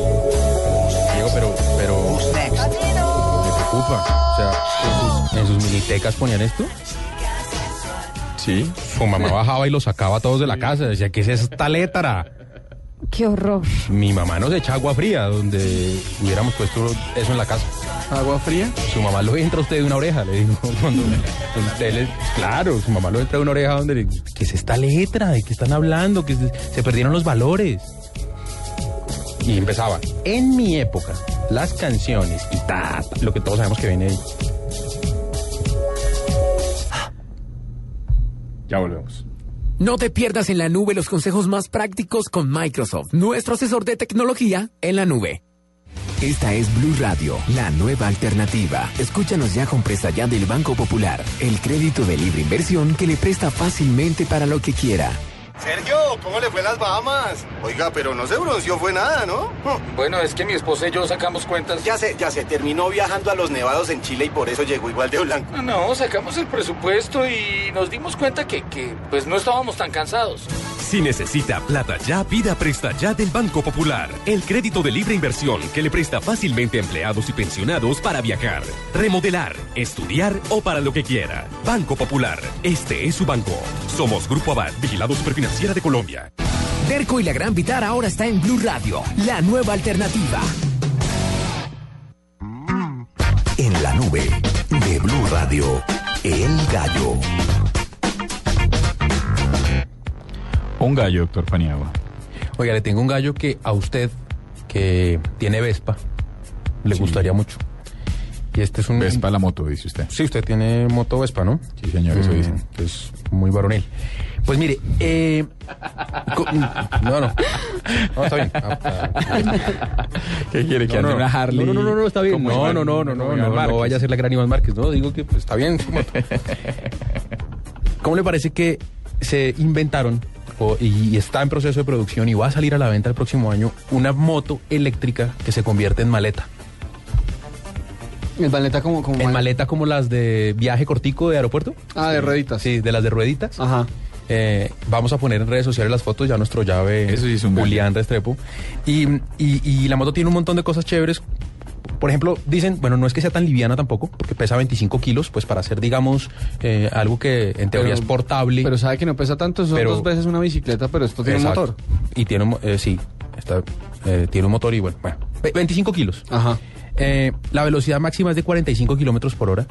Diego, pero, pero. Me preocupa. O sea, en sus, en sus minitecas ponían esto. Sí. Su mamá bajaba y lo sacaba a todos de la casa. Decía, ¿qué es esta letra? Qué horror. Mi mamá nos echa agua fría donde hubiéramos puesto eso en la casa. ¿Agua fría? Su mamá lo entra a usted de una oreja, le digo. Cuando usted le- claro, su mamá lo entra de una oreja donde le ¿qué es esta letra? ¿De qué están hablando? Que se, se perdieron los valores. Y empezaba, en mi época, las canciones y ta, ta, lo que todos sabemos que viene ahí. Ya volvemos. No te pierdas en la nube los consejos más prácticos con Microsoft, nuestro asesor de tecnología en la nube. Esta es Blue Radio, la nueva alternativa. Escúchanos ya con Presta Ya del Banco Popular, el crédito de libre inversión que le presta fácilmente para lo que quiera. Sergio, ¿cómo le fue las Bahamas? Oiga, pero no se bronceó, fue nada, ¿no? Bueno, es que mi esposa y yo sacamos cuentas. Ya sé, ya sé, terminó viajando a los nevados en Chile y por eso llegó igual de blanco. No, sacamos el presupuesto y nos dimos cuenta que, que pues no estábamos tan cansados. Si necesita plata ya, pida Presta Ya del Banco Popular. El crédito de libre inversión que le presta fácilmente a empleados y pensionados para viajar, remodelar, estudiar o para lo que quiera. Banco Popular. Este es su banco. Somos Grupo Abad, Vigilado Superfinanciera de Colombia. Derco y la Gran Vitar ahora está en Blue Radio, la nueva alternativa. En la nube de Blue Radio, El Gallo. Un gallo, doctor Paniagua. Oiga, le tengo un gallo que a usted, que tiene Vespa, le gustaría mucho. Y este es un... Vespa la moto, dice usted. Sí, usted tiene moto Vespa, ¿no? Sí, señor, eso Mm, dicen. que es muy varonil. Pues mire, eh, co- no, no. No, está bien. Ah, ah, ¿Qué quiere? ¿Que no, no, una Harley? No, no, no, no, está bien. No, no, no, no, no, no, vaya a ser la gran Iván Márquez, ¿no? Digo que pues, está bien su moto. ¿Cómo le parece que se inventaron o- y, está en proceso de producción y va a salir a la venta el próximo año una moto eléctrica que se convierte en maleta? ¿En maleta como, como En maleta como las de viaje cortico de aeropuerto. Ah, de rueditas. Sí, de las de rueditas. Ajá. Eh, vamos a poner en redes sociales las fotos, ya nuestro llave Eso sí es un Julián Restrepo. Y, y- y la moto tiene un montón de cosas chéveres. Por ejemplo, dicen, bueno, no es que sea tan liviana tampoco, porque pesa 25 kilos, pues para hacer, digamos, eh, algo que en teoría Pero- es portable. Pero sabe que no pesa tanto, son Pero- dos veces una bicicleta, pero esto tiene Exacto. un motor. Y tiene un, eh, sí, está, eh, tiene un motor y bueno, bueno, ve- 25 kilos. Ajá. Eh, la velocidad máxima es de 45 kilómetros por hora.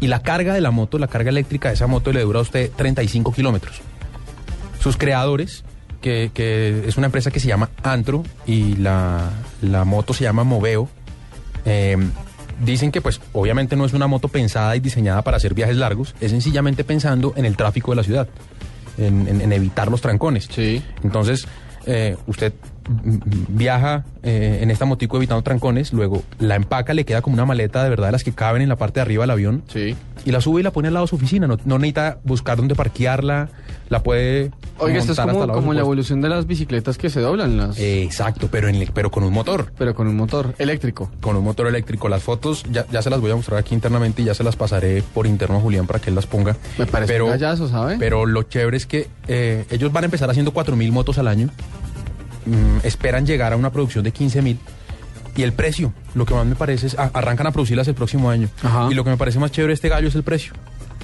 Y la carga de la moto, la carga eléctrica de esa moto le dura a usted 35 kilómetros. Sus creadores, que, que es una empresa que se llama Antro y la, la moto se llama Moveo, eh, dicen que pues obviamente no es una moto pensada y diseñada para hacer viajes largos, es sencillamente pensando en el tráfico de la ciudad, en, en- en evitar los trancones. Entonces, eh, usted viaja eh, en esta motico evitando trancones, luego la empaca, le queda como una maleta de verdad de las que caben en la parte de arriba del avión. Y la sube y la pone al lado de su oficina. No, no necesita buscar dónde parquearla, la puede. Oiga, esto es como, como la evolución de las bicicletas que se doblan. las Exacto, pero, en pero con un motor. Pero con un motor eléctrico. Con un motor eléctrico. Las fotos ya, ya se las voy a mostrar aquí internamente y ya se las pasaré por interno a Julián para que él las ponga. Me parece pero, un gallazo, ¿sabe? Pero lo chévere es que eh, ellos van a empezar haciendo 4.000 motos al año. Mm, esperan llegar a una producción de 15.000. Y el precio, lo que más me parece es, a- arrancan a producirlas el próximo año. Y lo que me parece más chévere de este gallo es el precio.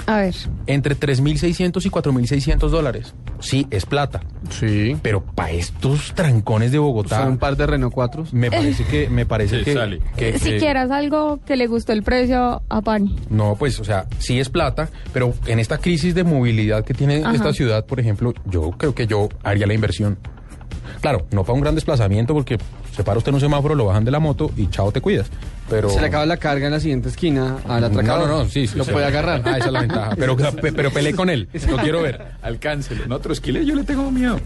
A ver. Entre 3.600 y 4.600 dólares. Sí, es plata. Sí. Pero para estos trancones de Bogotá... Son un par de Renault 4. Me parece que... Me parece Sí, que, sale. que- si que- quieras algo que le gustó el precio a Pani. No, pues, o sea, sí es plata, pero en esta crisis de movilidad que tiene Ajá. esta ciudad, por ejemplo, yo creo que yo haría la inversión. Claro, no para un gran desplazamiento, porque se para usted en un semáforo, lo bajan de la moto y chao, te cuidas. Pero... Se le acaba la carga en la siguiente esquina al atracador. No, no, no, sí, sí, Lo sí. puede agarrar. Ah, esa es la ventaja. Pero, pe- pero peleé con él, lo quiero ver. Alcáncelo. En otro esquile yo le tengo miedo.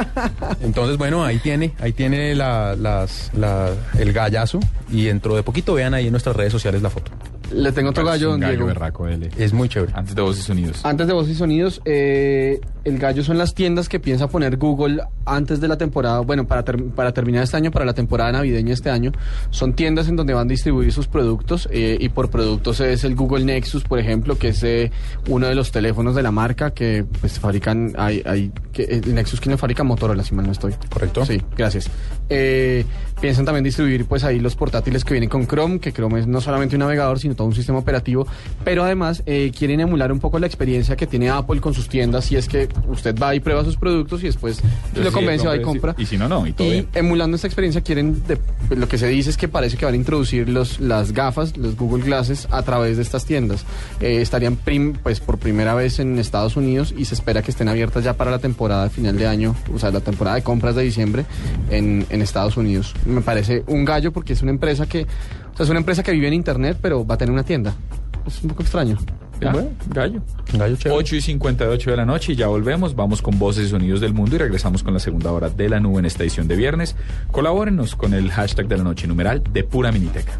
Entonces, bueno, ahí tiene, ahí tiene la- las, la- el gallazo y dentro de poquito vean ahí en nuestras redes sociales la foto. Le tengo otro gallo, un gallo Diego. berraco, él. Es muy chévere. Antes de Voces y Sonidos. Antes de voz y sonidos, eh, el gallo son las tiendas que piensa poner Google antes de la temporada, bueno, para, ter- para terminar este año, para la temporada navideña este año. Son tiendas en donde van a distribuir sus productos eh, y por productos es el Google Nexus, por ejemplo, que es eh, uno de los teléfonos de la marca que pues fabrican, hay, hay, que, el Nexus que le fabrica Motorola, si mal no estoy. Correcto. Sí, gracias. Piensan también distribuir pues ahí los portátiles que vienen con Chrome, que Chrome es no solamente un navegador, sino todo un sistema operativo, pero además eh, quieren emular un poco la experiencia que tiene Apple con sus tiendas, y es que usted va y prueba sus productos y después Entonces, lo sí, convence, va y compra. sí. Y si no, no, y todo Y bien. emulando esta experiencia quieren, de- pues, lo que se dice es que parece que van a introducir los, las gafas, los Google Glasses, a través de estas tiendas. Eh, estarían prim- pues por primera vez en Estados Unidos y se espera que estén abiertas ya para la temporada de final de año, o sea, la temporada de compras de diciembre en, en Estados Unidos. Me parece un gallo porque es una empresa que, o sea, es una empresa que vive en Internet, pero va a tener una tienda. Es un poco extraño. Ya, gallo. Gallo 8 y 58 de la noche y ya volvemos. Vamos con voces y sonidos del mundo y regresamos con la segunda hora de la nube en esta edición de viernes. Colabórenos con el hashtag de la noche numeral de pura miniteca.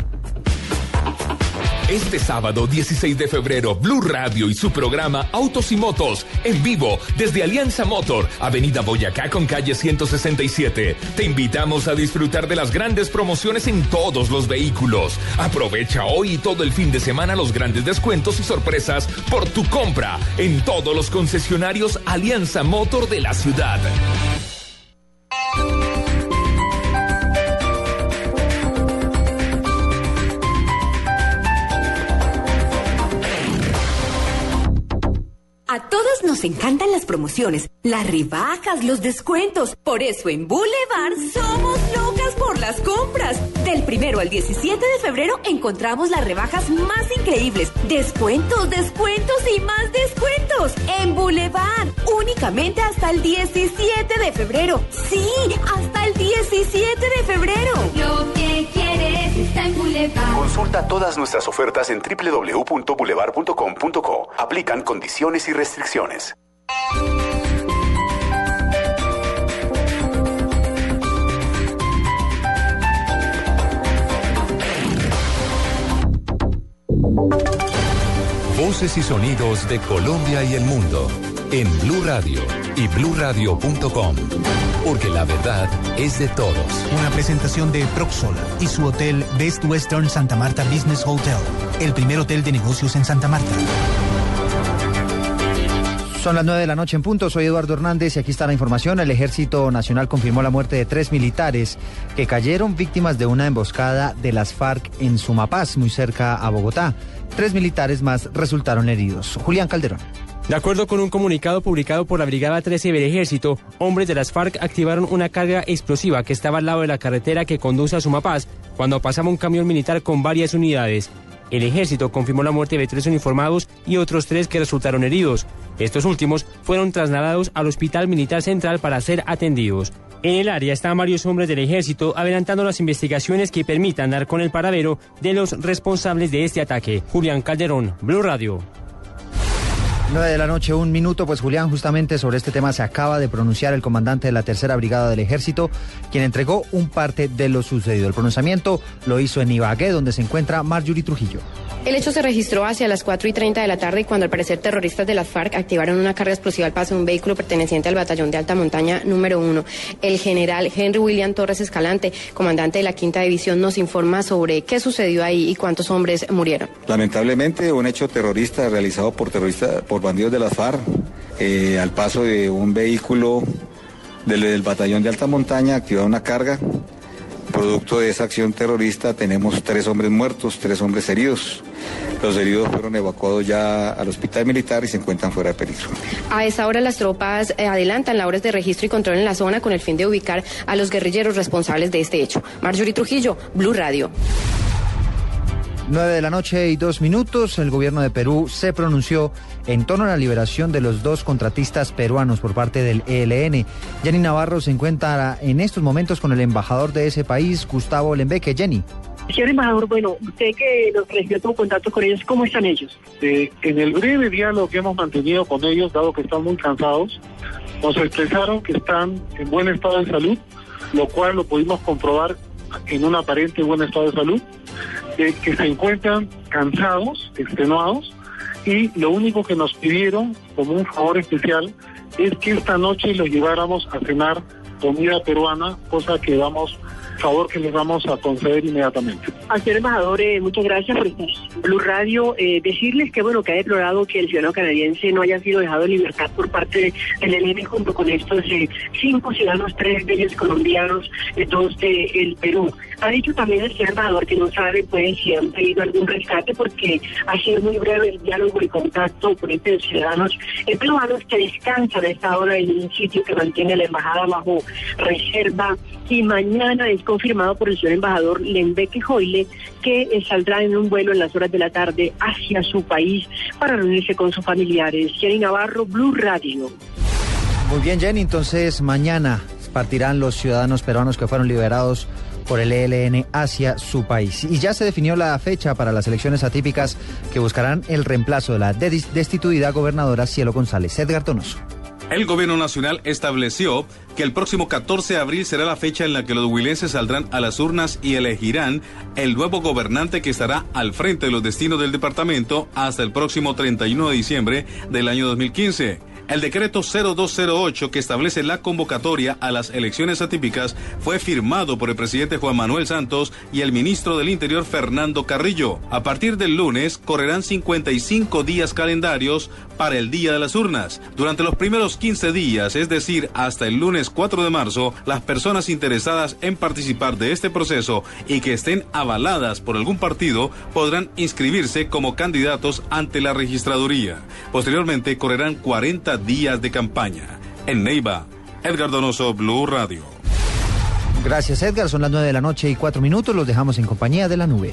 Este sábado 16 de febrero, Blue Radio y su programa Autos y Motos en vivo desde Alianza Motor, Avenida Boyacá con calle 167. Te invitamos a disfrutar de las grandes promociones en todos los vehículos. Aprovecha hoy y todo el fin de semana los grandes descuentos y sorpresas por tu compra en todos los concesionarios Alianza Motor de la ciudad. A todos nos encantan las promociones, las rebajas, los descuentos. Por eso en Boulevard somos locas por las compras. Del primero al 17 de febrero encontramos las rebajas más increíbles. Descuentos, descuentos y más descuentos. En Boulevard, únicamente hasta el 17 de febrero. Sí, hasta el 17 de febrero. Está en Boulevard. Consulta todas nuestras ofertas en www.boulevard.com.co. Aplican condiciones y restricciones. Voces y sonidos de Colombia y el mundo en Blue Radio y bluradio.com. Porque la verdad es de todos. Una presentación de Proxol y su hotel Best Western Santa Marta Business Hotel, el primer hotel de negocios en Santa Marta. Son las 9 de la noche en punto. Soy Eduardo Hernández y aquí está la información. El Ejército Nacional confirmó la muerte de tres militares que cayeron víctimas de una emboscada de las FARC en Sumapaz, muy cerca a Bogotá. Tres militares más resultaron heridos. Julián Calderón. De acuerdo con un comunicado publicado por la Brigada 13 del Ejército, hombres de las FARC activaron una carga explosiva que estaba al lado de la carretera que conduce a Sumapaz cuando pasaba un camión militar con varias unidades. El ejército confirmó la muerte de tres uniformados y otros tres que resultaron heridos. Estos últimos fueron trasladados al Hospital Militar Central para ser atendidos. En el área están varios hombres del ejército adelantando las investigaciones que permitan dar con el paradero de los responsables de este ataque. Julián Calderón, Blue Radio. 9 de la noche, un minuto, pues Julián, justamente sobre este tema se acaba de pronunciar el comandante de la tercera brigada del ejército, quien entregó un parte de lo sucedido. El pronunciamiento lo hizo en Ibagué, donde se encuentra Marjorie Trujillo. El hecho se registró hacia las 4 y 30 de la tarde cuando al parecer terroristas de las FARC activaron una carga explosiva al paso de un vehículo perteneciente al batallón de alta montaña número 1. El general Henry William Torres Escalante, comandante de la quinta división, nos informa sobre qué sucedió ahí y cuántos hombres murieron. Lamentablemente, un hecho terrorista realizado por terroristas, por bandidos de las FARC, eh, al paso de un vehículo del, del batallón de alta montaña, activaron una carga Producto de esa acción terrorista tenemos tres hombres muertos, tres hombres heridos. Los heridos fueron evacuados ya al hospital militar y se encuentran fuera de peligro. A esa hora las tropas eh, adelantan labores de registro y control en la zona con el fin de ubicar a los guerrilleros responsables de este hecho. Marjorie Trujillo, Blue Radio. 9 de la noche y dos minutos, el gobierno de Perú se pronunció en torno a la liberación de los dos contratistas peruanos por parte del ELN. Jenny Navarro se encuentra en estos momentos con el embajador de ese país, Gustavo Lembeque. Jenny. Señor embajador, bueno, usted que los recibió tuvo contacto con ellos, ¿cómo están ellos? Eh, en el breve diálogo que hemos mantenido con ellos, dado que están muy cansados, nos expresaron que están en buen estado de salud, lo cual lo pudimos comprobar en un aparente buen estado de salud que se encuentran cansados, extenuados, y lo único que nos pidieron como un favor especial es que esta noche los lleváramos a cenar comida peruana, cosa que vamos favor que les vamos a conceder inmediatamente. Al señor embajador, eh, muchas gracias por estar Blue Radio. Eh, decirles que bueno que ha deplorado que el ciudadano canadiense no haya sido dejado en libertad por parte del ELN junto con estos eh, cinco ciudadanos, tres de ellos colombianos, dos de el Perú. Ha dicho también el señor embajador que no sabe pues si han pedido algún rescate porque ha sido muy breve el diálogo y contacto entre los ciudadanos peruanos que descansan a esta hora en un sitio que mantiene la embajada bajo reserva y mañana es confirmado por el señor embajador Lembeque Joile que saldrá en un vuelo en las horas de la tarde hacia su país para reunirse con sus familiares. Jenny Navarro, Blue Radio. Muy bien, Jenny. Entonces, mañana partirán los ciudadanos peruanos que fueron liberados por el ELN hacia su país. Y ya se definió la fecha para las elecciones atípicas que buscarán el reemplazo de la destituida gobernadora Cielo González. Edgar Donoso. El gobierno nacional estableció que el próximo 14 de abril será la fecha en la que los huilenses saldrán a las urnas y elegirán el nuevo gobernante que estará al frente de los destinos del departamento hasta el próximo 31 de diciembre del año 2015. El decreto 0208 que establece la convocatoria a las elecciones atípicas fue firmado por el presidente Juan Manuel Santos y el ministro del Interior Fernando Carrillo. A partir del lunes correrán 55 días calendarios para el día de las urnas. Durante los primeros 15 días, es decir, hasta el lunes 4 de marzo, las personas interesadas en participar de este proceso y que estén avaladas por algún partido podrán inscribirse como candidatos ante la registraduría. Posteriormente correrán 40 días de campaña. En Neiva, Edgar Donoso, Blue Radio. Gracias Edgar, son las 9 de la noche y 4 minutos, los dejamos en compañía de la nube.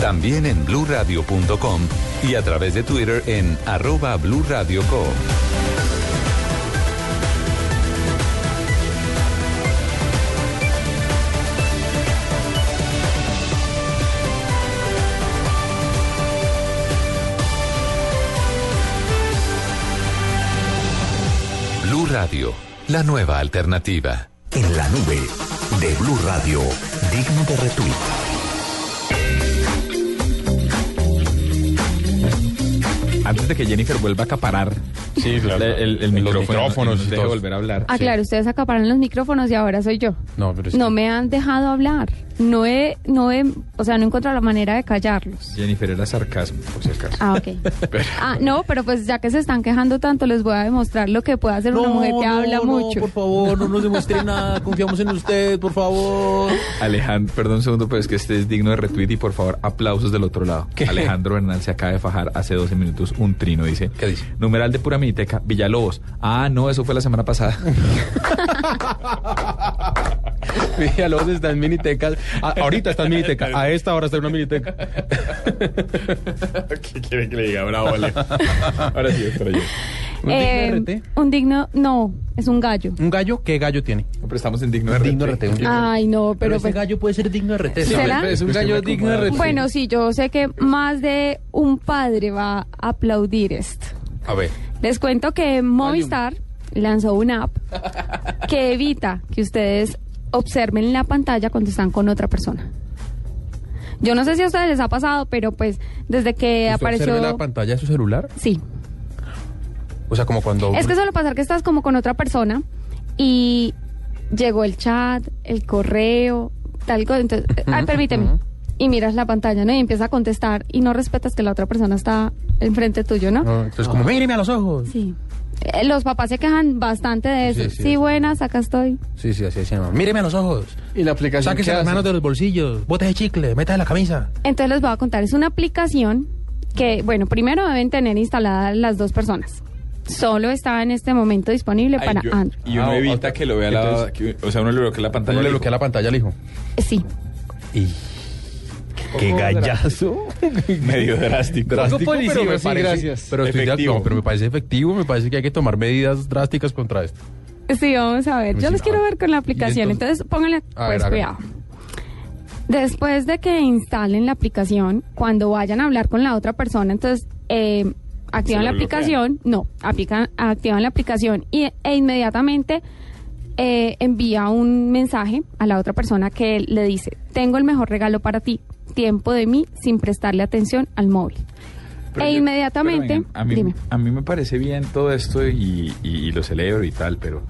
También en bluradio.com y a través de Twitter en arroba blurradioco. Blue Radio, la nueva alternativa. En la nube de Blue Radio, digno de retweet. Antes de que Jennifer vuelva a acaparar Sí, claro. el, el micrófono, micrófonos y nos y deje volver a hablar. Ah, claro, ustedes acaparan los micrófonos y ahora soy yo. No, pero es No que- me han dejado hablar. No he, no he, o sea, no he encontrado la manera de callarlos. Jennifer era sarcasmo, por si acaso. Ah, ok. Pero- Ah, no, pero pues ya que se están quejando tanto, les voy a demostrar lo que puede hacer una mujer que habla mucho. por favor, no nos demuestre nada. Confiamos en usted, por favor. Alejandro, perdón un segundo, pero es que este es digno de retweet y por favor aplausos del otro lado. Alejandro Hernán se acaba de fajar hace 12 minutos un trino, dice. ¿Qué dice? Numeral de pura miniteca, Villalobos. Ah, no, eso fue la semana pasada. Villalobos está en Miniteca. Ah, ahorita está en Miniteca. A esta hora está en una Miniteca. ¿Qué quiere que le diga? Bravo, Ale. Ahora sí, espera yo. ¿Un Eh, digno RT? un digno, no, es un gallo. ¿Un gallo? ¿Qué gallo tiene? Pero estamos en digno de Digno RT. RT. un digno Ay, no, Pero pero ese pues- gallo puede ser digno de RT. ¿Será? Es un Usted gallo digno. RT. Bueno, sí, yo sé que más de un padre va a aplaudir esto. A ver. Les cuento que Movistar lanzó una app que evita que ustedes observen la pantalla cuando están con otra persona. Yo no sé si a ustedes les ha pasado, pero pues desde que ¿Usted apareció... observa la pantalla de su celular? Sí. O sea, como cuando... Es que suele pasar que estás como con otra persona y llegó el chat, el correo, tal cosa. Entonces, ay, permíteme. Y miras la pantalla, ¿no? Y empieza a contestar y no respetas que la otra persona está enfrente tuyo, ¿no? Entonces, como, míreme a los ojos. Sí. Eh, los papás se quejan bastante de eso. Sí, Sí, sí, sí. buenas, acá estoy. Sí, sí, así se llama. Míreme a los ojos. Y la aplicación Sáquese ¿qué las manos de los bolsillos. Bote de chicle. Meta en la camisa. Entonces les voy a contar. Es una aplicación que, bueno, primero deben tener instaladas las dos personas. Solo está en este momento disponible Ay, para yo- Android. Y uno Ah, evita que lo vea la... Que- o sea, uno le bloquea la pantalla. Uno le bloquea la pantalla al hijo. Sí. Y... ¡Qué gallazo! Medio drástico. Algo policivo, pero me sí, parece, gracias. Pero, estoy de- Efectivo. no, pero me parece efectivo, me parece que hay que tomar medidas drásticas contra esto. Sí, vamos a ver. Yo les quiero ver con la aplicación. Entonces, pónganle pues ver, cuidado. Después de que instalen la aplicación, cuando vayan a hablar con la otra persona, entonces eh, activan la aplicación, no, aplican, activan la aplicación y, e inmediatamente eh, envía un mensaje a la otra persona que le dice, tengo el mejor regalo para ti, tiempo de mí sin prestarle atención al móvil. Pero e yo- inmediatamente, vengan, a, mí, dime. a mí me parece bien todo esto y, y- y lo celebro y tal, pero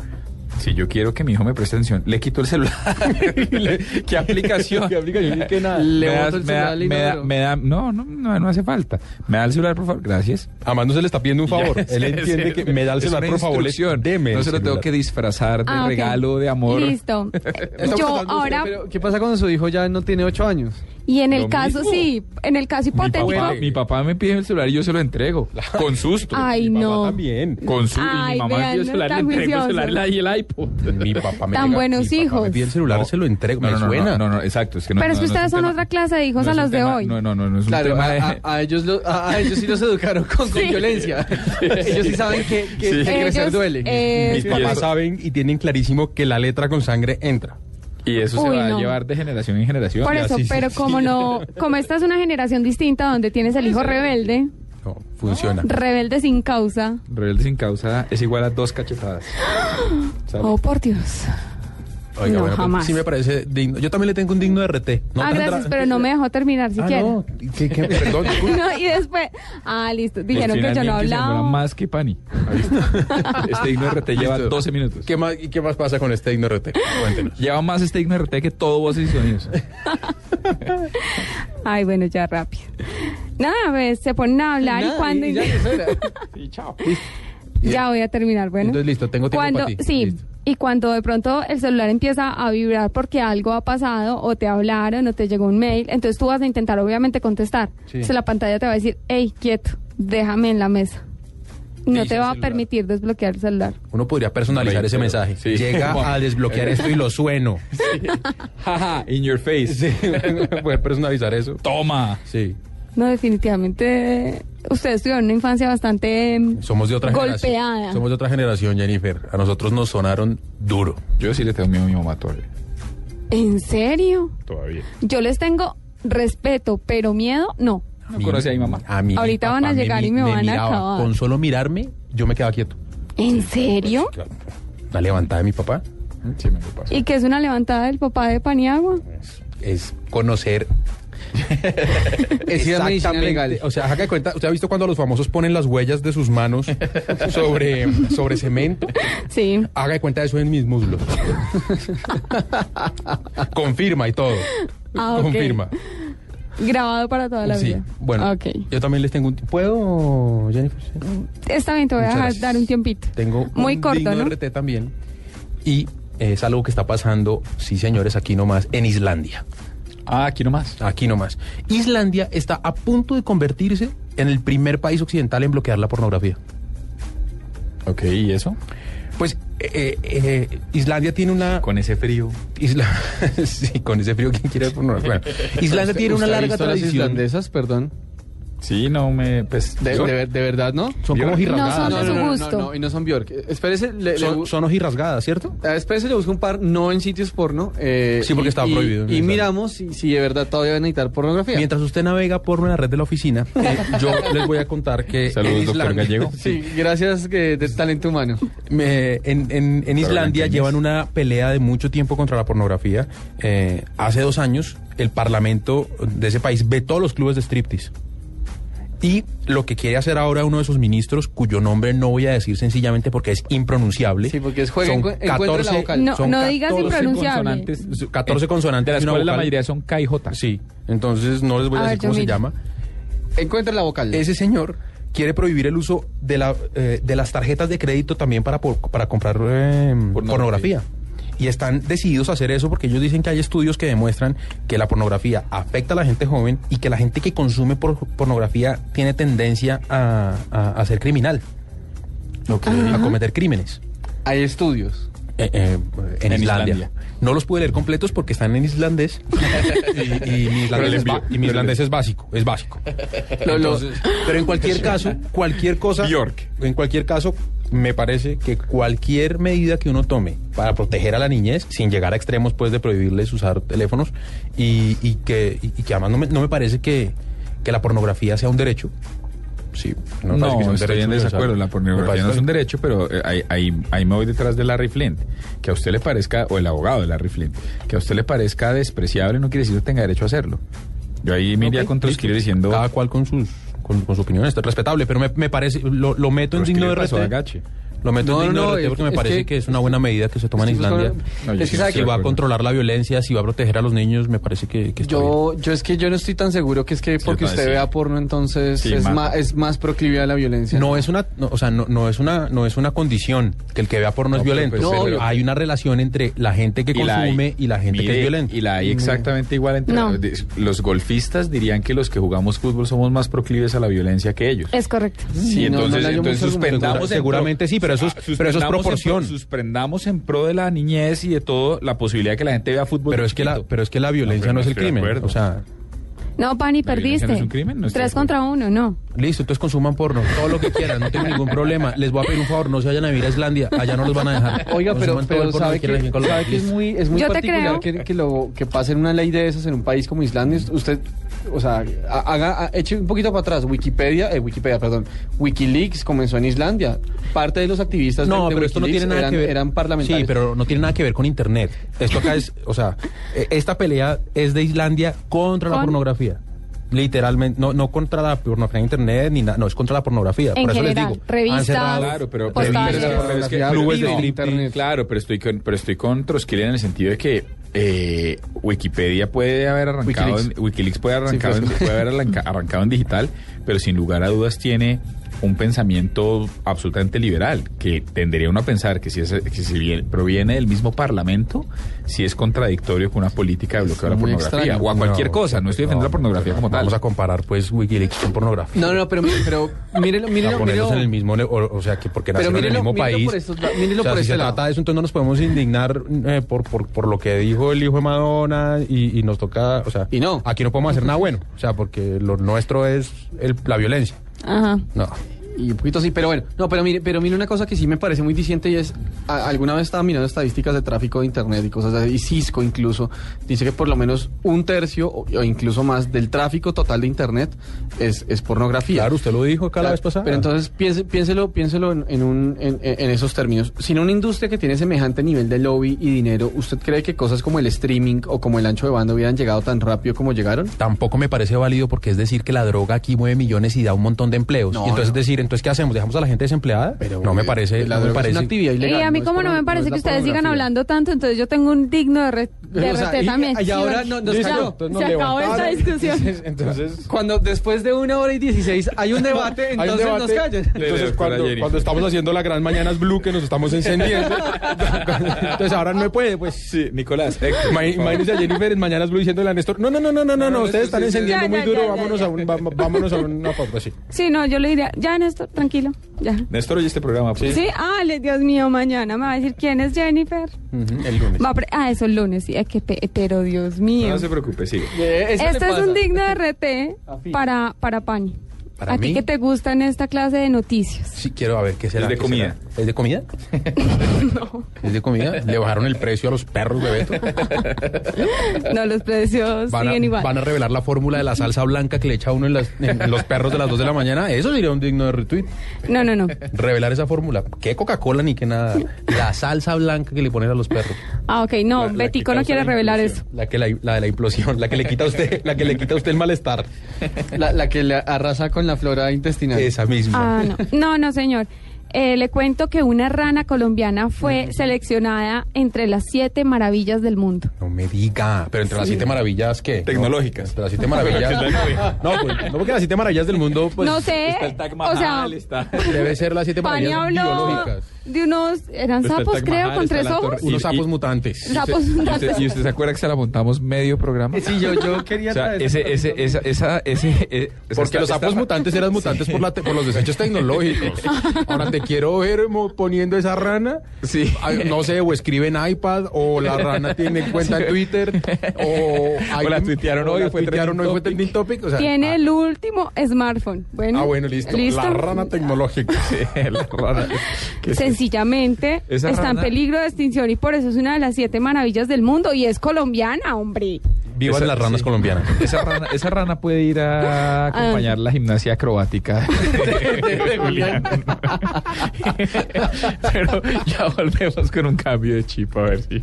si yo quiero que mi hijo me preste atención, le quito el celular. ¿Qué aplicación? ¿Qué aplicación? Que nada. Le me, boto das- el me da- me da- inodoro. me da- no, no, no, no hace falta. Me da el celular, por favor. Gracias. Además, no se le está pidiendo un favor. Ya, Él entiende que me da el celular, por favor. Deme No se lo tengo que disfrazar de Ah, regalo, de amor. Listo. Yo ahora, pero ¿Qué pasa cuando su hijo ya no tiene ocho años? Y en el caso, mismo. sí, en el caso Mi hipotético, papá, mi papá me pide el celular y yo se lo entrego. Con susto. ay Mi papá no, también. Con su, y Ay, mi mamá me pide el no celular, le tan entrego el juicioso. celular y el iPod. Mi papá me Tan llega- buenos mi papá hijos. Me pide el celular, No. se lo entrego. No, me no, no, suena. No, no, no, exacto. Es que no, pero es no, que no ustedes un son tema- otra clase de hijos no a un los de tema- hoy. No, no, no, no es un Claro, tema a, de... a- a ellos lo- a, a ellos sí los educaron con, con Sí. violencia. ellos sí saben que, que, Sí. que crecer duele. eh, Mis papás saben y tienen clarísimo que la letra con sangre entra. Y eso se va no. a llevar de generación en generación. Por eso, sí, pero sí. como no, como esta es una generación distinta donde tienes el hijo rebelde, No, funciona. rebelde sin causa. Rebelde sin causa es igual a dos cachetadas. Oh, por Dios. Oiga, No, bueno, pues, jamás. sí me parece digno. Yo también le tengo un digno de RT. No ah, gracias, pero no me dejó terminar Ah, siquiera. no. ¿Qué, qué? Perdón. No, y después, ah, listo, dijeron que yo no se hablaba. más que Pani. Ahí está. Este digno RT lleva Listo. 12 minutos. ¿Qué más, ¿Y qué más pasa con este digno RT? Cuéntenos. Lleva más este digno RT que todo voces y sonidos. Ay, bueno, ya rápido. Nada, pues se ponen a hablar y Nada, cuando... y ya, era. Sí, chao. ya voy a terminar, bueno. Entonces, listo, tengo tiempo cuando, para ti. Sí, Listo. Y cuando de pronto el celular empieza a vibrar porque algo ha pasado o te hablaron o te llegó un mail, entonces tú vas a intentar obviamente contestar. Sí. Entonces la pantalla te va a decir, hey, quieto, déjame en la mesa. No te va a permitir desbloquear el celular. Uno podría personalizar ese pero- mensaje. sí. Llega a desbloquear esto y lo sueno. Jaja, in your face. Sí, poder personalizar eso. Toma. Sí. No, definitivamente ustedes tuvieron una infancia bastante em, Somos de otra golpeada. generación. Somos de otra generación, Jennifer. A nosotros nos sonaron duro. Yo sí le tengo miedo a mi mamá todavía. ¿En serio? Todavía. Yo les tengo respeto, pero miedo, no. No conocí a mi mamá. A mí, Ahorita mi van a me llegar y mi- me van a acabar. Con solo mirarme, yo me quedaba quieto. ¿En serio? La levantada de mi papá Sí, me. ¿Y qué es una levantada del papá de Paniagua? es conocer Es Exactamente. legal. O sea, haga de cuenta, ¿usted ha visto cuando los famosos ponen las huellas de sus manos sobre, sobre cemento? Sí. Haga de cuenta eso en mis muslos. Confirma y todo. Ah. Confirma. Grabado para toda la Sí. vida. Bueno, yo también les tengo un... ¿Puedo, Jennifer? Sí. Está bien, te voy a Muchas dejar gracias. dar un tiempito. Tengo Muy un corto, digno ¿no? RT también. Y es algo que está pasando, sí señores, aquí nomás, en Islandia. Ah, aquí nomás. Aquí nomás. Islandia está a punto de convertirse en el primer país occidental en bloquear la pornografía. Ok, ¿y eso? Pues eh, eh, Islandia tiene una... Con ese frío. Isla... sí, con ese frío, ¿quién quiere pornografía? Bueno, Islandia ¿Usted- tiene una larga tradición. islandesas, perdón? Sí, no me... Pues, De, verdad, ¿no? Son como Bjork. jirrasgadas. No son de su no, gusto. No, no, y no son Bjork. Espérese, le, le Son, ojirrasgadas, ¿cierto? Espérese, le busco un par, no en sitios porno. eh, Sí, porque y- estaba prohibido en Y miramos si, si de verdad todavía van a necesitar pornografía. Mientras usted navega por la red de la oficina, eh, yo les voy a contar que Saludos, en doctor Gallego. Sí, gracias que de talento humano. Me- en, en- en Islandia llevan una pelea de mucho tiempo contra la pornografía. Eh, hace dos años, el parlamento de ese país vetó los clubes de striptease. Y lo que quiere hacer ahora uno de sus ministros, cuyo nombre no voy a decir sencillamente porque es impronunciable. Sí, porque es juega, son encu- encuentre la vocal. No, son no digas 14 impronunciable. consonantes, 14 consonantes. De la vocal. mayoría son K y J. Sí, entonces no les voy a, A decir ver, cómo se llama. Encuentre la vocal. Ese señor quiere prohibir el uso de, la, eh, de las tarjetas de crédito también para, por- para comprar eh, pornografía. Y están decididos a hacer eso porque ellos dicen que hay estudios que demuestran que la pornografía afecta a la gente joven y que la gente que consume por- pornografía tiene tendencia a, a- a ser criminal, a cometer crímenes. Hay estudios. Eh, eh, en, En Islandia. Islandia. No los pude leer completos porque están en islandés y, y mi islandés, es, ba- envío. y mi islandés es básico, es básico. Entonces, pero en cualquier caso, cualquier cosa, Bjork. en cualquier caso, me parece que cualquier medida que uno tome para proteger a la niñez, sin llegar a extremos pues de prohibirles usar teléfonos, y, y que, y, y que además no me, no me parece que, que la pornografía sea un derecho. Sí, No, que estoy en desacuerdo. La pornografía no es un derecho, pero eh, ahí, ahí, ahí me voy detrás de Larry Flint. Que a usted le parezca, o el abogado de Larry Flint, que a usted le parezca despreciable no quiere decir que tenga derecho a hacerlo. Yo ahí me iría Ok, con listo. Trotskilo diciendo... Cada cual con sus con, con su opinión, está respetable, pero me, me parece, lo, lo meto en Pero es signo de. Gache. Lo meto No, en no, porque me parece que- que, es una buena medida que se toma en Islandia. No, yo que Si que va a controlar la violencia, si va a proteger a los niños, me parece que, que está bien. yo, yo es que yo no estoy tan seguro que es que porque usted sí. vea porno entonces Sí, es, más, es más proclive a la violencia. No es una, no, o sea, no, no es una, no es una condición que el que vea porno No, es violento. pues, pero pero- hay una relación entre la gente que Y la consume y la gente que Mire, es violenta. Y la hay exactamente igual entre No. los golfistas dirían que los que jugamos fútbol somos más proclives a la violencia que ellos. Es correcto. Sí, no, no entonces, entonces suspendamos Seguramente sí, pero eso es- Ah, pero eso es suspendamos en proporción. pro- suspendamos en pro de la niñez y de todo la posibilidad de que la gente vea fútbol. Pero es que la, pero es que la violencia no, no es el crimen. O sea, No, Pani, ¿La violencia perdiste. no es un crimen? No estoy de Tres contra uno, no. listo, entonces consuman porno, todo lo que quieran, no tengo ningún problema. Les voy a pedir un favor, no se vayan a vivir a Islandia, allá no los van a dejar. Oiga, pero, Consuman sabe, que, en sabe que es muy, es muy particular que, que lo que pase una ley de esas en un país como Islandia. Usted, o sea, ha- haga, ha- eche un poquito para atrás. Wikipedia, eh, Wikipedia, perdón. WikiLeaks comenzó en Islandia. Parte de los activistas No, de, de pero esto no tiene nada eran, que ver. eran parlamentarios. Sí, pero no tiene nada que ver con Internet. Esto acá es, o sea, eh, esta pelea es de Islandia contra la pornografía. Literalmente, no, no contra la pornografía en Internet, ni nada, no, es contra la pornografía. En Por eso general, les digo. revistas, Claro, pero, pero, Postales. pero- pero es que Clubes de internet. Claro, pero estoy con, pero estoy con Trotsky en el sentido de que eh, Wikipedia puede haber arrancado, Wikileaks. en, Wikileaks puede, haber arrancado Sí, en- puede haber arranca- arrancado en digital, pero sin lugar a dudas tiene un pensamiento absolutamente liberal, que tendería uno a pensar que si, es, que si proviene del mismo parlamento, si es contradictorio con una política de bloqueo a la pornografía extraño. o a cualquier No, cosa. No estoy defendiendo la pornografía como tal. Vamos a comparar pues Wikileaks con pornografía. No, no, pero, mire- pero mírelo, a mírelo, ponerlos mírelo. en el mismo, o, o sea, que porque nacieron en el mismo mírelo país. por estos mírelo o sea, por si este se lado. trata de eso, entonces no nos podemos indignar eh, por, por, por lo que dijo el hijo de Madonna y, y nos toca, o sea, aquí no podemos hacer nada bueno, o sea, porque lo nuestro es el- la violencia. Ajá. No. Y un poquito sí, pero bueno, no, pero mire, pero mire una cosa que sí me parece muy diciente y es, a- alguna vez estaba mirando estadísticas de tráfico de internet y cosas así, y Cisco incluso, dice que por lo menos un tercio o, o incluso más del tráfico total de internet es, es pornografía. Claro, usted lo dijo acá la vez pasada. Pero entonces piense, piénselo, piénselo en, en un, en, en esos términos. Sin una industria que tiene semejante nivel de lobby y dinero, ¿usted cree que cosas como el streaming o como el ancho de banda hubieran llegado tan rápido como llegaron? Tampoco me parece válido porque es decir que la droga aquí mueve millones y da un montón de empleos. No, y entonces no. decir, entonces ¿qué hacemos? ¿Dejamos a la gente desempleada? no me parece, la no me droga es parece. una actividad Y ilegal. a mí no como no me parece que ustedes sigan hablando tanto, entonces yo tengo un digno de, re- de O sea, y- también. y ahora no- nos cayó, entonces nos se acabó esta discusión. Entonces, Cuando después de una hora y dieciséis hay un debate, un entonces nos callan. Entonces, cuando, cuando estamos haciendo la gran Mañanas Blue, que nos estamos encendiendo, entonces ahora no me puede, pues. Sí, Nicolás. Ima- Imagínese a Jennifer en Mañanas Blue diciéndole a Néstor, no, no, no, no, no, no, no, ustedes están encendiendo Ya, muy ya, duro, vámonos ya. a un, va- vámonos a una pauta, sí. Sí, no, yo le diría, ya Néstor, tranquilo, ya. Néstor oye este programa. pues. Sí, ah, le- Dios mío, mañana me va a decir quién es Jennifer. El lunes. Va a pre- ah, eso el lunes, sí, es que pe- pero Dios mío. No se preocupe, sigue. Este es un digno de RT para, para Pani. ¿Para a ti que te gustan esta clase de noticias. Sí, quiero a ver qué será. Es de qué comida. será? ¿Es de comida? ¿Es de comida? ¿Le bajaron el precio a los perros de Beto? No, los precios Van a, siguen igual. van a revelar la fórmula de la salsa blanca que le echa uno en, las- en- en los perros de las 2 de la mañana. Eso sería un digno de retweet. No, no, no. Revelar esa fórmula. ¿Qué Coca-Cola ni qué nada? La salsa blanca que le ponen a los perros. Ah, ok, no, La- la Betico no quiere la revelar eso. La, que la, la de la implosión, la que le quita a usted, la que le quita a usted el malestar. La, la que le arrasa con la flora intestinal. Esa misma. Ah, no. No, no, señor. Eh, le cuento que una rana colombiana fue seleccionada entre las siete maravillas del mundo. No me diga. Pero entre las siete maravillas, ¿qué? Tecnológicas. No, entre las siete maravillas. no, pues, no porque las siete maravillas del mundo, pues. no sé, Está el Taj o sea, está... Debe ser las siete Pani maravillas habló biológicas. De unos, eran sapos creo, con tres ojos. Unos sapos y- mutantes. Sapos ¿Y usted, mutantes. y usted se acuerda que se la montamos medio programa? Sí, yo, yo quería O sea, ese, ese, esa, esa, ese, eh, esa- Porque esta- los sapos esta- mutantes eran mutantes por, la te- por los desechos tecnológicos. Ahora te quiero ver mo- poniendo esa rana. Sí. Ay, No sé, o escribe en iPad, o la rana tiene cuenta en Twitter, o, O la tuitearon hoy, fue tuitearon trending hoy, fue topic. trending topic. O sea, Tiene ah, el último smartphone. Bueno, ah, bueno, listo. La rana tecnológica. Sí, la rana. ¿Qué es eso? Sencillamente Esa está en peligro de extinción y por eso es una de las siete maravillas del mundo y es colombiana, hombre. Vivan Esa- las ranas sí. colombianas. Esa rana, esa rana puede ir a acompañar la gimnasia acrobática de Julián. Pero ya volvemos con un cambio de chip a ver si.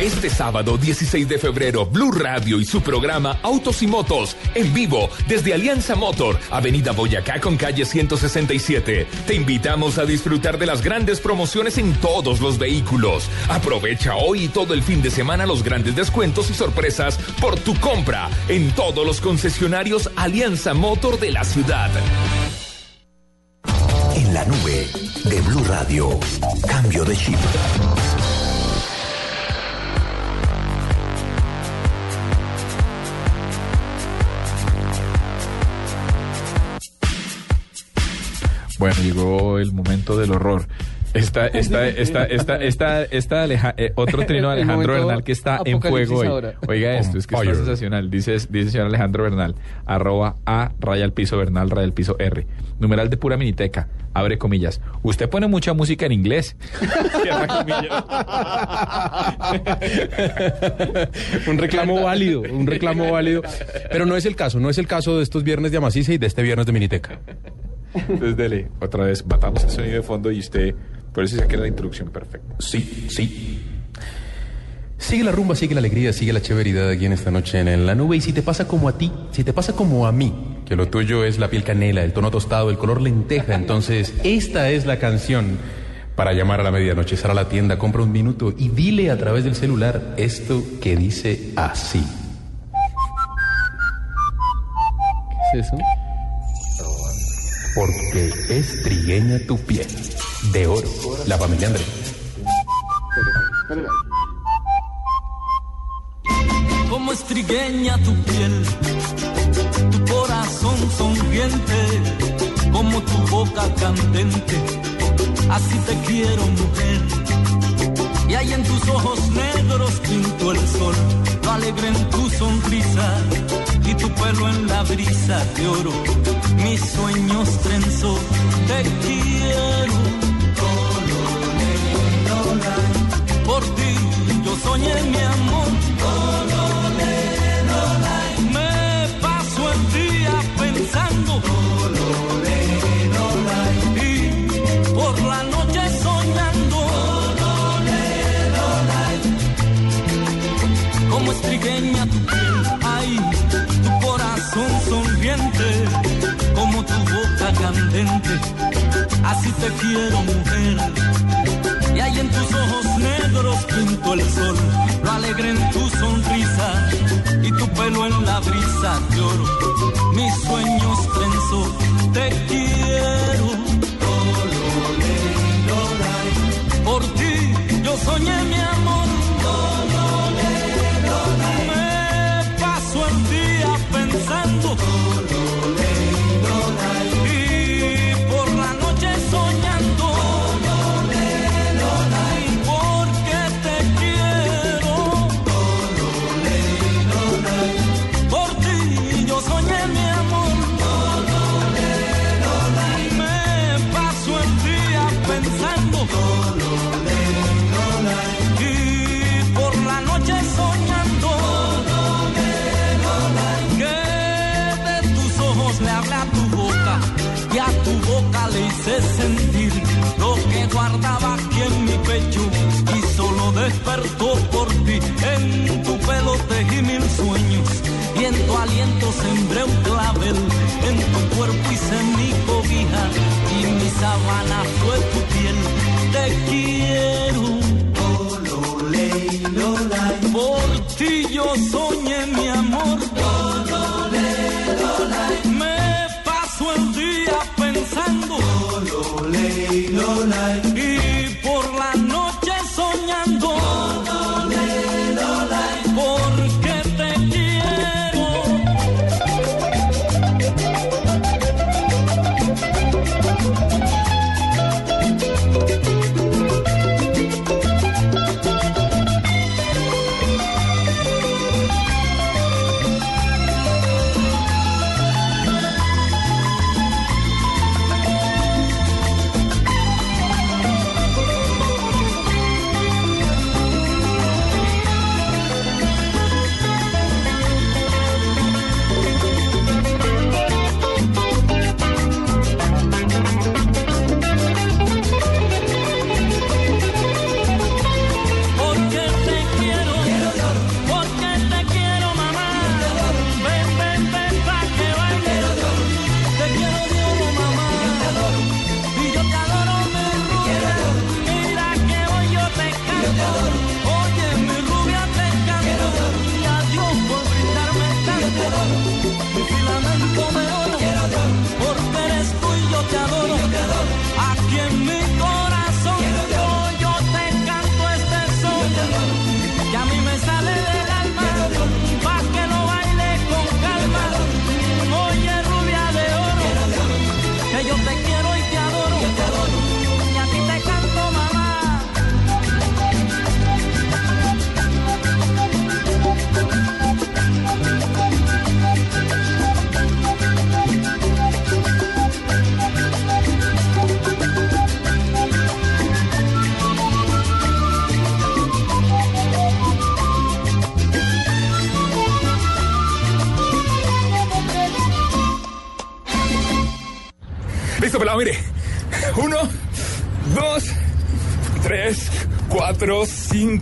Este sábado 16 de febrero, Blue Radio y su programa Autos y Motos en vivo desde Alianza Motor, Avenida Boyacá con calle 167. Te invitamos a disfrutar de las grandes promociones en todos los vehículos. Aprovecha hoy y todo el fin de semana los grandes descuentos y sorpresas por tu compra en todos los concesionarios Alianza Motor de la ciudad. En la nube de Blue Radio. Cambio de chip. Bueno, llegó el momento del horror. Esta, esta, esta, esta, esta, esta Aleja- eh, otro trino de Alejandro Bernal que está en fuego hoy. ahora. Oiga esto, es que está sensacional. Dice, dice señor Alejandro Bernal, arroba a raya al piso Bernal, raya al piso R. Numeral de pura miniteca, abre comillas. Usted pone mucha música en inglés. Cierra comillas. un reclamo válido, un reclamo válido. Pero no es el caso, no es el caso de estos viernes de Amacice y de este viernes de Miniteca. Entonces dele, otra vez, batamos el sonido de fondo y usted, por eso saqué la introducción perfecta. Sí, sí. Sigue la rumba, sigue la alegría, sigue la chéveridad aquí en esta noche en, la nube. Y si te pasa como a ti, si te pasa como a mí, que lo tuyo es la piel canela, el tono tostado, el color lenteja, entonces esta es la canción para llamar a la medianoche. Sal a la tienda, compra un minuto y dile a través del celular esto que dice así. es eso? Porque es trigueña tu piel. De oro. La familia Andrés. Como estrigueña tu piel, tu corazón sonriente, como tu boca candente, así te quiero mujer. Y ahí en tus ojos negros pinto el sol, lo alegre en tu sonrisa y tu pelo en la brisa de oro. Mis sueños trenzó, te quiero. Por ti yo soñé mi amor. Estrigueña tu piel, ay, tu corazón sonriente, como tu boca candente, así te quiero mujer. Y ahí en tus ojos negros pinto el sol, lo alegre en tu sonrisa y tu pelo en la brisa de oro. Mis sueños trenzo, te quiero. Por ti yo soñé mi amor. Por ti. En tu pelo tejí mil sueños y en tu aliento sembré un clavel. En tu cuerpo hice mi cobija y mi sabana fue tu piel. Te quiero. Por ti yo soñé mi amor. Me paso el día pensando.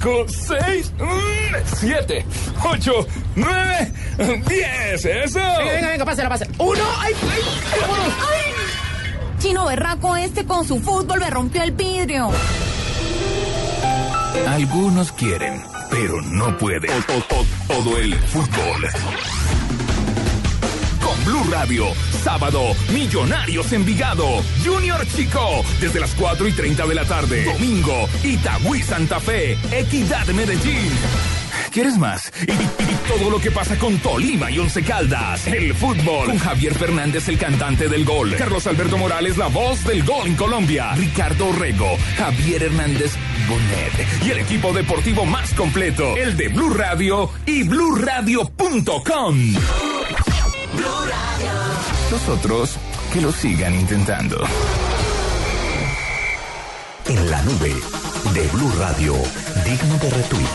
5, 6, 7, 8, 9, 10. ¡Eso! Venga, venga, venga, pásela, pásela. ¡Uno! ¡Ay, ay! ¡Vámonos! ¡Ay! Chino Berraco este con su fútbol me rompió el vidrio. Algunos quieren, pero no pueden. O, o, o, todo el fútbol. Con Blue Radio, sábado, Millonarios Envigado, Junior Chico, desde las 4 y 30 de la tarde. Domingo, Itagüí Santa Fe. Equidad Medellín. ¿Quieres más? Y, todo lo que pasa con Tolima y Once Caldas. El fútbol. Con Javier Fernández, el cantante del gol. Carlos Alberto Morales, la voz del gol en Colombia. Ricardo Rego. Javier Hernández Bonet. Y el equipo deportivo más completo. El de Blue Radio y BlueRadio.com. Los otros que lo sigan intentando. En la nube de Blue Radio, digno de retweet.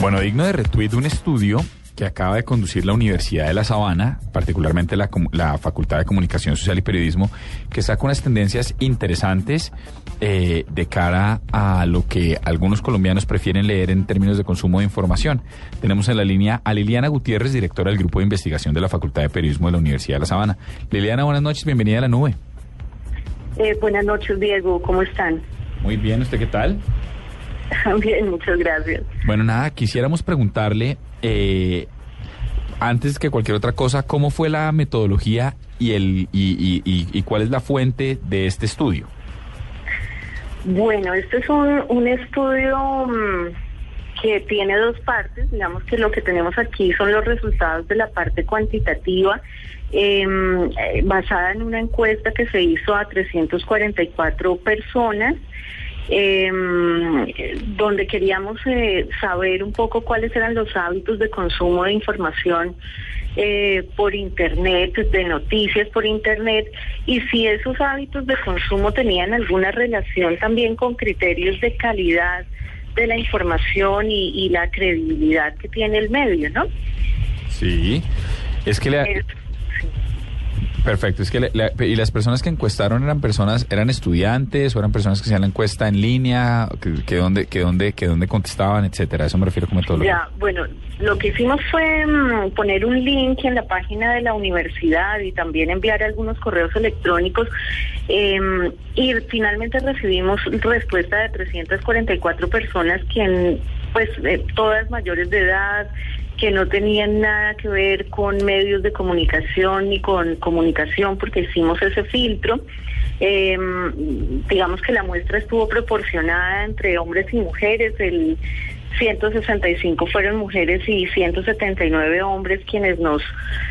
Bueno, digno de retweet un estudio que acaba de conducir la Universidad de La Sabana, particularmente la, la Facultad de Comunicación Social y Periodismo, que saca unas tendencias interesantes eh, de cara a lo que algunos colombianos prefieren leer en términos de consumo de información. Tenemos en la línea a Liliana Gutiérrez, directora del Grupo de Investigación de la Facultad de Periodismo de la Universidad de La Sabana. Liliana, buenas noches, bienvenida a la nube. Eh, buenas noches, Diego. ¿Cómo están? Muy bien, ¿usted qué tal? Bien, muchas gracias. Bueno, nada, quisiéramos preguntarle, eh, antes que cualquier otra cosa, ¿cómo fue la metodología y, el, y, y- y- y cuál es la fuente de este estudio? Bueno, este es un, estudio mm, que tiene dos partes. Digamos que lo que tenemos aquí son los resultados de la parte cuantitativa, em, eh, basada en una encuesta que se hizo a 344 personas. Em, donde queríamos eh, saber un poco cuáles eran los hábitos de consumo de información eh, por internet, de noticias por internet, y si esos hábitos de consumo tenían alguna relación también con criterios de calidad de la información y, y la credibilidad que tiene el medio, ¿no? Sí, es que le... Perfecto, es que le- le- y las personas que encuestaron eran personas, eran estudiantes o eran personas que hacían la encuesta en línea, que, que dónde, que dónde, que dónde contestaban, etcétera. Eso me refiero como metodología. Ya, bueno, lo que hicimos fue mm, poner un link en la página de la universidad y también enviar algunos correos electrónicos em, y finalmente recibimos respuesta de 344 personas que pues eh, todas mayores de edad que no tenían nada que ver con medios de comunicación ni con comunicación porque hicimos ese filtro. Em, digamos que la muestra estuvo proporcionada entre hombres y mujeres. El 165 fueron mujeres y 179 hombres quienes nos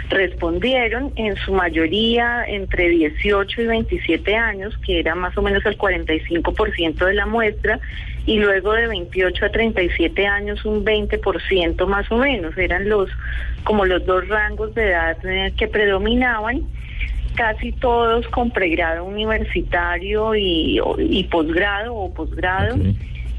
respondieron, en su mayoría entre 18 y 27 años, que era más o menos el 45% de la muestra, y luego de 28 a 37 años un 20% más o menos, eran los como los dos rangos de edad eh, que predominaban. Casi todos con pregrado universitario y, y posgrado o posgrado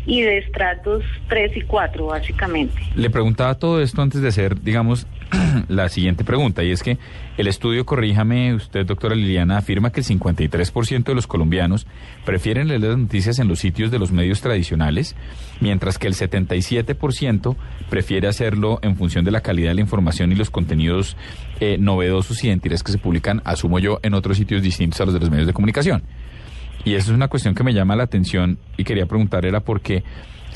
y de estratos 3 y 4 básicamente. Le preguntaba todo esto antes de hacer, digamos, la siguiente pregunta, y es que el estudio, corríjame usted, doctora Liliana, afirma que el 53% de los colombianos prefieren leer las noticias en los sitios de los medios tradicionales, mientras que el 77% prefiere hacerlo en función de la calidad de la información y los contenidos eh, novedosos y identidades que se publican, asumo yo, en otros sitios distintos a los de los medios de comunicación. Y eso es una cuestión que me llama la atención y quería preguntar era porque,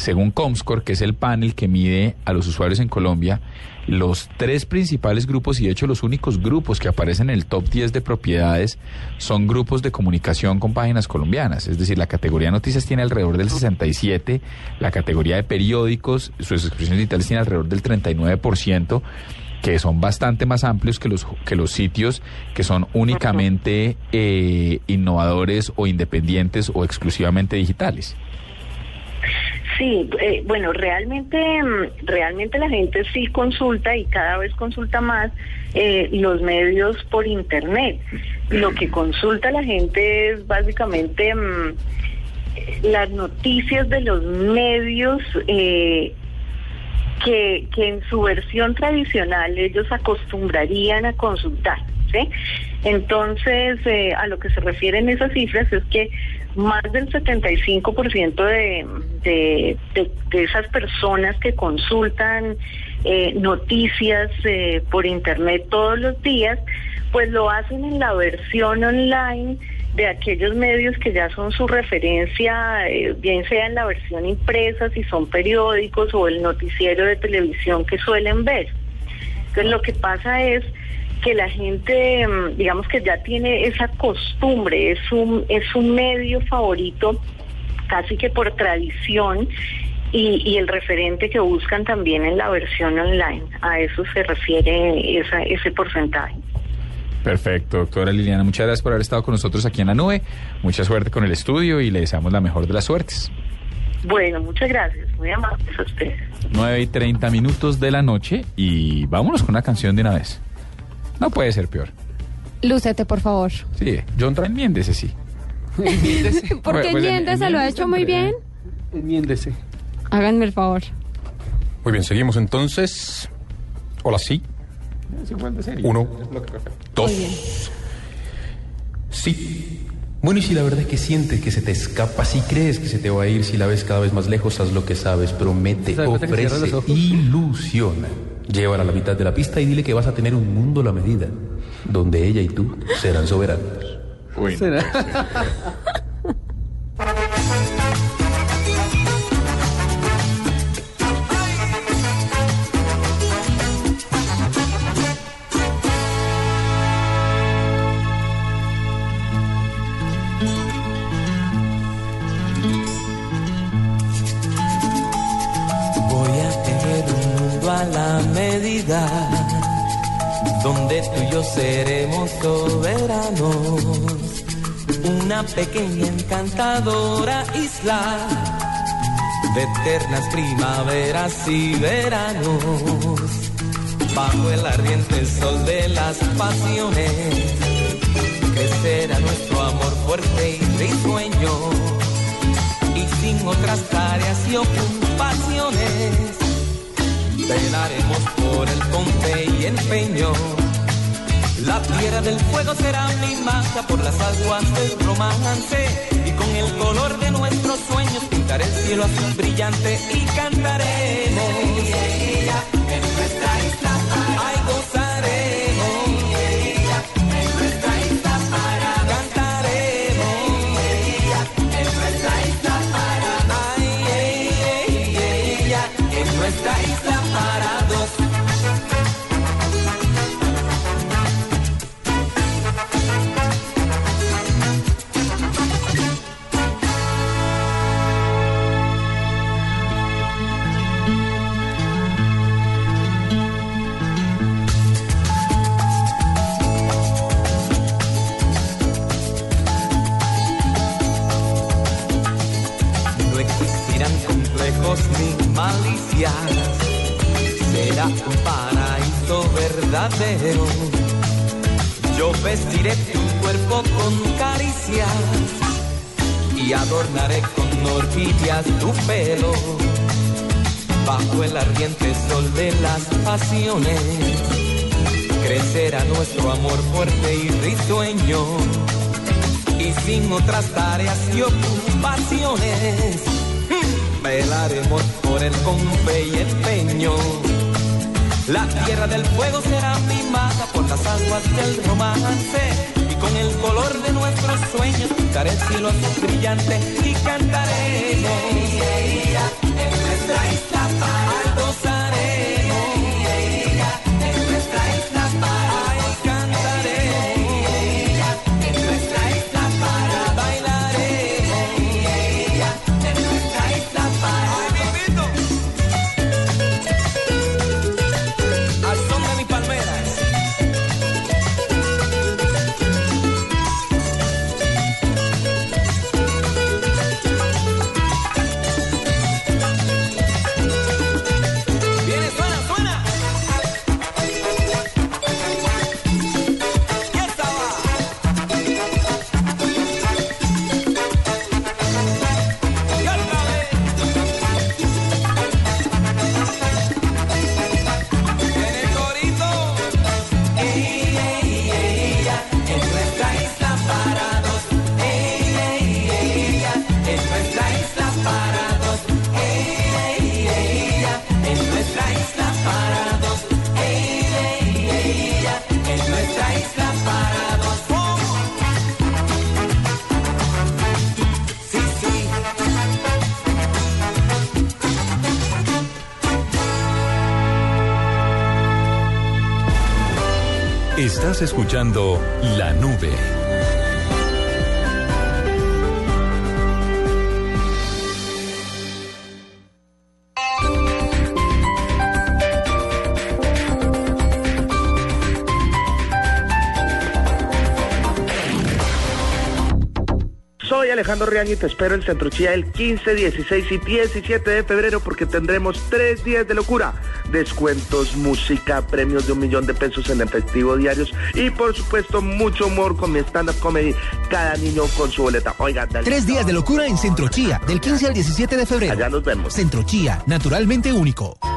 según Comscore, que es el panel que mide a los usuarios en Colombia, los tres principales grupos y de hecho los únicos grupos que aparecen en el top 10 de propiedades son grupos de comunicación con páginas colombianas. Es decir, la categoría de noticias tiene alrededor del 67, la categoría de periódicos, sus expresiones digitales tiene alrededor del 39% que son bastante más amplios que los que los sitios que son únicamente eh, innovadores o independientes o exclusivamente digitales. Sí, eh, bueno, realmente, mm, realmente la gente sí consulta y cada vez consulta más eh, los medios por internet. Lo que consulta la gente es básicamente mm, las noticias de los medios eh, que, que en su versión tradicional ellos acostumbrarían a consultar. Entonces, eh, a lo que se refieren esas cifras es que más del 75% de, de, de, de esas personas que consultan eh, noticias eh, por internet todos los días, pues lo hacen en la versión online de aquellos medios que ya son su referencia, eh, bien sea en la versión impresa, si son periódicos o el noticiero de televisión que suelen ver. Entonces lo que pasa es que la gente, mm, digamos que ya tiene esa costumbre, es un, es un medio favorito casi que por tradición y, y el referente que buscan también en la versión online. A eso se refiere esa, ese porcentaje. Perfecto, doctora Liliana. Muchas gracias por haber estado con nosotros aquí en la nube. Mucha suerte con el estudio y le deseamos la mejor de las suertes. Bueno, muchas gracias, muy amables a ustedes. 9 y 30 minutos de la noche y vámonos con una canción de una vez. No puede ser peor. Lúcete, por favor. Sí, John enmiéndese, sí. Porque Pues, Ñéndese lo ha hecho muy bien. Enmiéndese. Háganme el favor. Muy bien, seguimos entonces. Hola, sí. Uno, dos. Sí. Bueno, y si la verdad es que sientes que se te escapa, si crees que se te va a ir, si la ves cada vez más lejos, haz lo que sabes, promete, ¿Se da cuenta que cierra ofrece, ilusiona. Llévala a la mitad de la pista y dile que vas a tener un mundo a la medida, donde ella y tú serán soberanos. Voy yo seremos soberanos. Una pequeña encantadora isla de eternas primaveras y veranos. Bajo el ardiente sol de las pasiones, crecerá nuestro amor fuerte y risueño y sin otras tareas y ocupaciones. Velaremos por el confe y empeño. La tierra del fuego será mi magia por las aguas del romance. Y con el color de nuestros sueños pintaré el cielo azul brillante y cantaremos. Existirán complejos ni malicias. Será un paraíso verdadero. Yo vestiré tu cuerpo con caricias y adornaré con orquídeas tu pelo. Bajo el ardiente sol de las pasiones, crecerá nuestro amor fuerte y risueño y sin otras tareas y ocupaciones. Velaremos por el con fe y empeño. La tierra del fuego será mimada por las aguas del romance. Y con el color de nuestros sueños pintaré el cielo azul brillante y cantaremos. En nuestra isla La Nube. Soy Alejandro Riaño y te espero en Centro Chía el 15, 16 y 17 de febrero porque tendremos tres días de locura. Descuentos, música, premios de un millón de pesos en efectivo diarios y por supuesto mucho humor con mi stand-up comedy. Cada niño con su boleta. Oigan, dale. Tres días de locura en Centro Chía, del 15 al 17 de febrero. Allá nos vemos. Centro Chía, naturalmente único.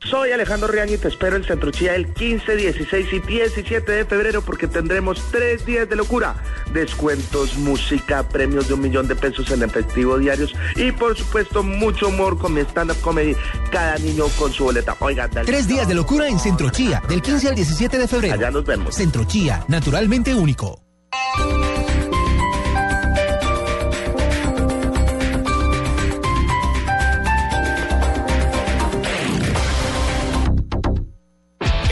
Soy Alejandro Riaño y te espero en Centro Chía el 15, 16 y 17 de febrero porque tendremos tres días de locura. Descuentos, música, premios de un millón de pesos en efectivo diarios y por supuesto mucho humor con mi stand-up comedy. Cada niño con su boleta. Oigan, dale. Tres días de locura en Centro Chía, del 15 al 17 de febrero. Allá nos vemos. Centro Chía, naturalmente único.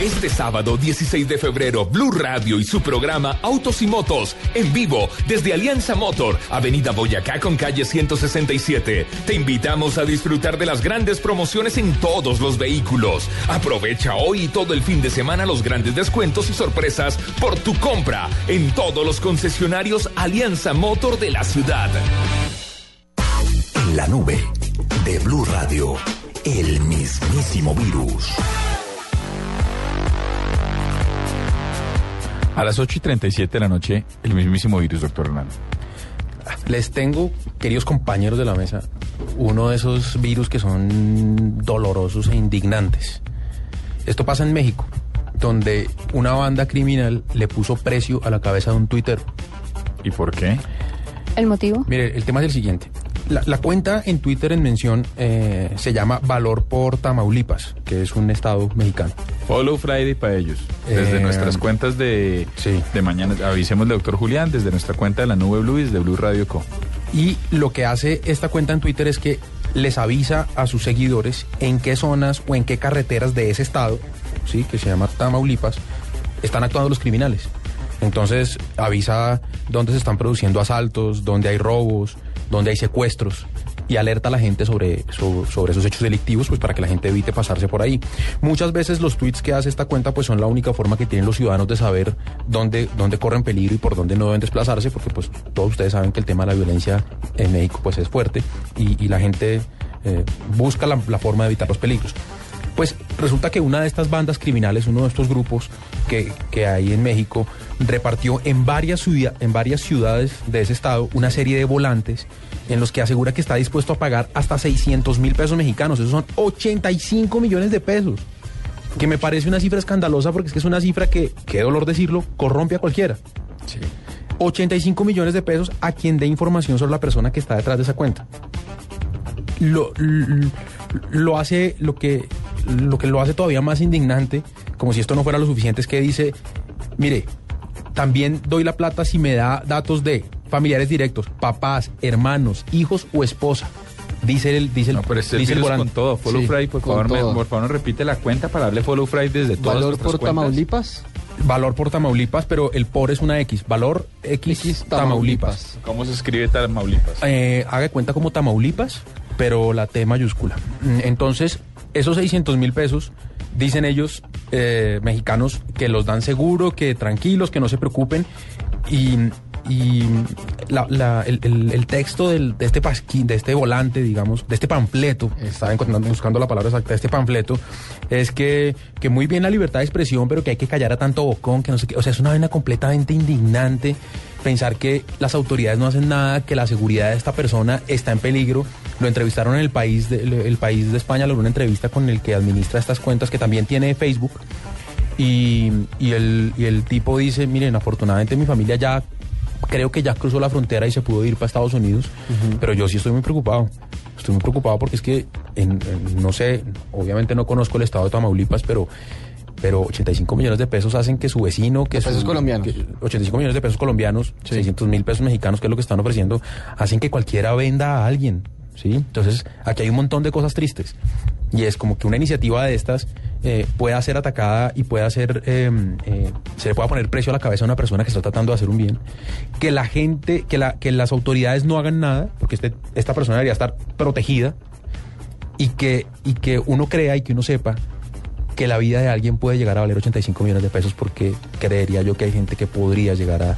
Este sábado 16 de febrero, Blue Radio y su programa Autos y Motos en vivo desde Alianza Motor, Avenida Boyacá con calle 167. Te invitamos a disfrutar de las grandes promociones en todos los vehículos. Aprovecha hoy y todo el fin de semana los grandes descuentos y sorpresas por tu compra en todos los concesionarios Alianza Motor de la ciudad. En la nube de Blue Radio, el mismísimo virus. A las 8 y 37 de la noche, el mismísimo virus, doctor Hernán. Les tengo, queridos compañeros de la mesa, uno de esos virus que son dolorosos e indignantes. Esto pasa en México, donde una banda criminal le puso precio a la cabeza de un Twitter. ¿Y por qué? ¿El motivo? Mire, el tema es el siguiente. La, la cuenta en Twitter en mención eh, se llama Valor por Tamaulipas, que es un estado mexicano. Follow Friday para ellos. Desde Eh, nuestras cuentas de, de mañana, avisémosle, doctor Julián, desde nuestra cuenta de la Nube Blue y desde Blue Radio Co. Y lo que hace esta cuenta en Twitter es que les avisa a sus seguidores en qué zonas o en qué carreteras de ese estado, sí, que se llama Tamaulipas, están actuando los criminales. Entonces avisa dónde se están produciendo asaltos, dónde hay robos, dónde hay secuestros y alerta a la gente sobre, so- sobre esos hechos delictivos pues para que la gente evite pasarse por ahí. Muchas veces los tweets que hace esta cuenta pues son la única forma que tienen los ciudadanos de saber dónde, dónde corren peligro y por dónde no deben desplazarse porque pues todos ustedes saben que el tema de la violencia en México pues es fuerte y, la gente eh, busca la forma de evitar los peligros. Pues resulta que una de estas bandas criminales, uno de estos grupos que, que hay en México, repartió en varias, en varias ciudades de ese estado una serie de volantes en los que asegura que está dispuesto a pagar hasta 600 mil pesos mexicanos. Esos son 85 millones de pesos. Que me parece una cifra escandalosa porque es que es una cifra que, qué dolor decirlo, corrompe a cualquiera. 85 millones de pesos a quien dé información sobre la persona que está detrás de esa cuenta lo, lo, lo hace lo que lo que lo hace todavía más indignante, como si esto no fuera lo suficiente, es que dice, mire, también doy la plata si me da datos de familiares directos, papás, hermanos, hijos o esposa. Dice el, dice el, No, pero este dice el con todo. Follow Sí, Friday, por favor, me- todo. por favor, nos repite la cuenta para darle Follow Friday desde todas ¿Valor nuestras por cuentas. Tamaulipas? Valor por Tamaulipas, pero el por es una X. Valor X, Tamaulipas. ¿Cómo se escribe Tamaulipas? Eh, haga cuenta como Tamaulipas, pero la T mayúscula. Mm, Entonces, esos 600 mil pesos, dicen ellos, eh, mexicanos, que los dan seguro, que tranquilos, que no se preocupen. Y, la- el, texto de este pasquín, de este volante, digamos, de este panfleto, estaba encontrando, buscando la palabra exacta, de este panfleto, es que, que muy bien la libertad de expresión, pero que hay que callar a tanto bocón, que no sé qué. O sea, es una vaina completamente indignante pensar que las autoridades no hacen nada, que la seguridad de esta persona está en peligro. Lo entrevistaron en el país de, el país de España, logró una entrevista con el que administra estas cuentas, que también tiene Facebook. Y, y el, y el tipo dice, miren, afortunadamente mi familia ya creo que ya cruzó la frontera y se pudo ir para Estados Unidos, pero yo sí estoy muy preocupado. Estoy muy preocupado porque es que, en- en- no sé, obviamente no conozco el estado de Tamaulipas, pero, pero 85 millones de pesos hacen que su vecino, que Pesos su- colombianos. que 85 millones de pesos colombianos, 600 mil pesos mexicanos, que es lo que están ofreciendo, hacen que cualquiera venda a alguien, ¿sí? Entonces, aquí hay un montón de cosas tristes. Y es como que una iniciativa de estas eh, pueda ser atacada y pueda ser, eh, eh, se le pueda poner precio a la cabeza a una persona que está tratando de hacer un bien. Que la gente, que, la, que las autoridades no hagan nada, porque este, esta persona debería estar protegida. Y que, y que uno crea y que uno sepa que la vida de alguien puede llegar a valer 85 millones de pesos, porque creería yo que hay gente que podría llegar a,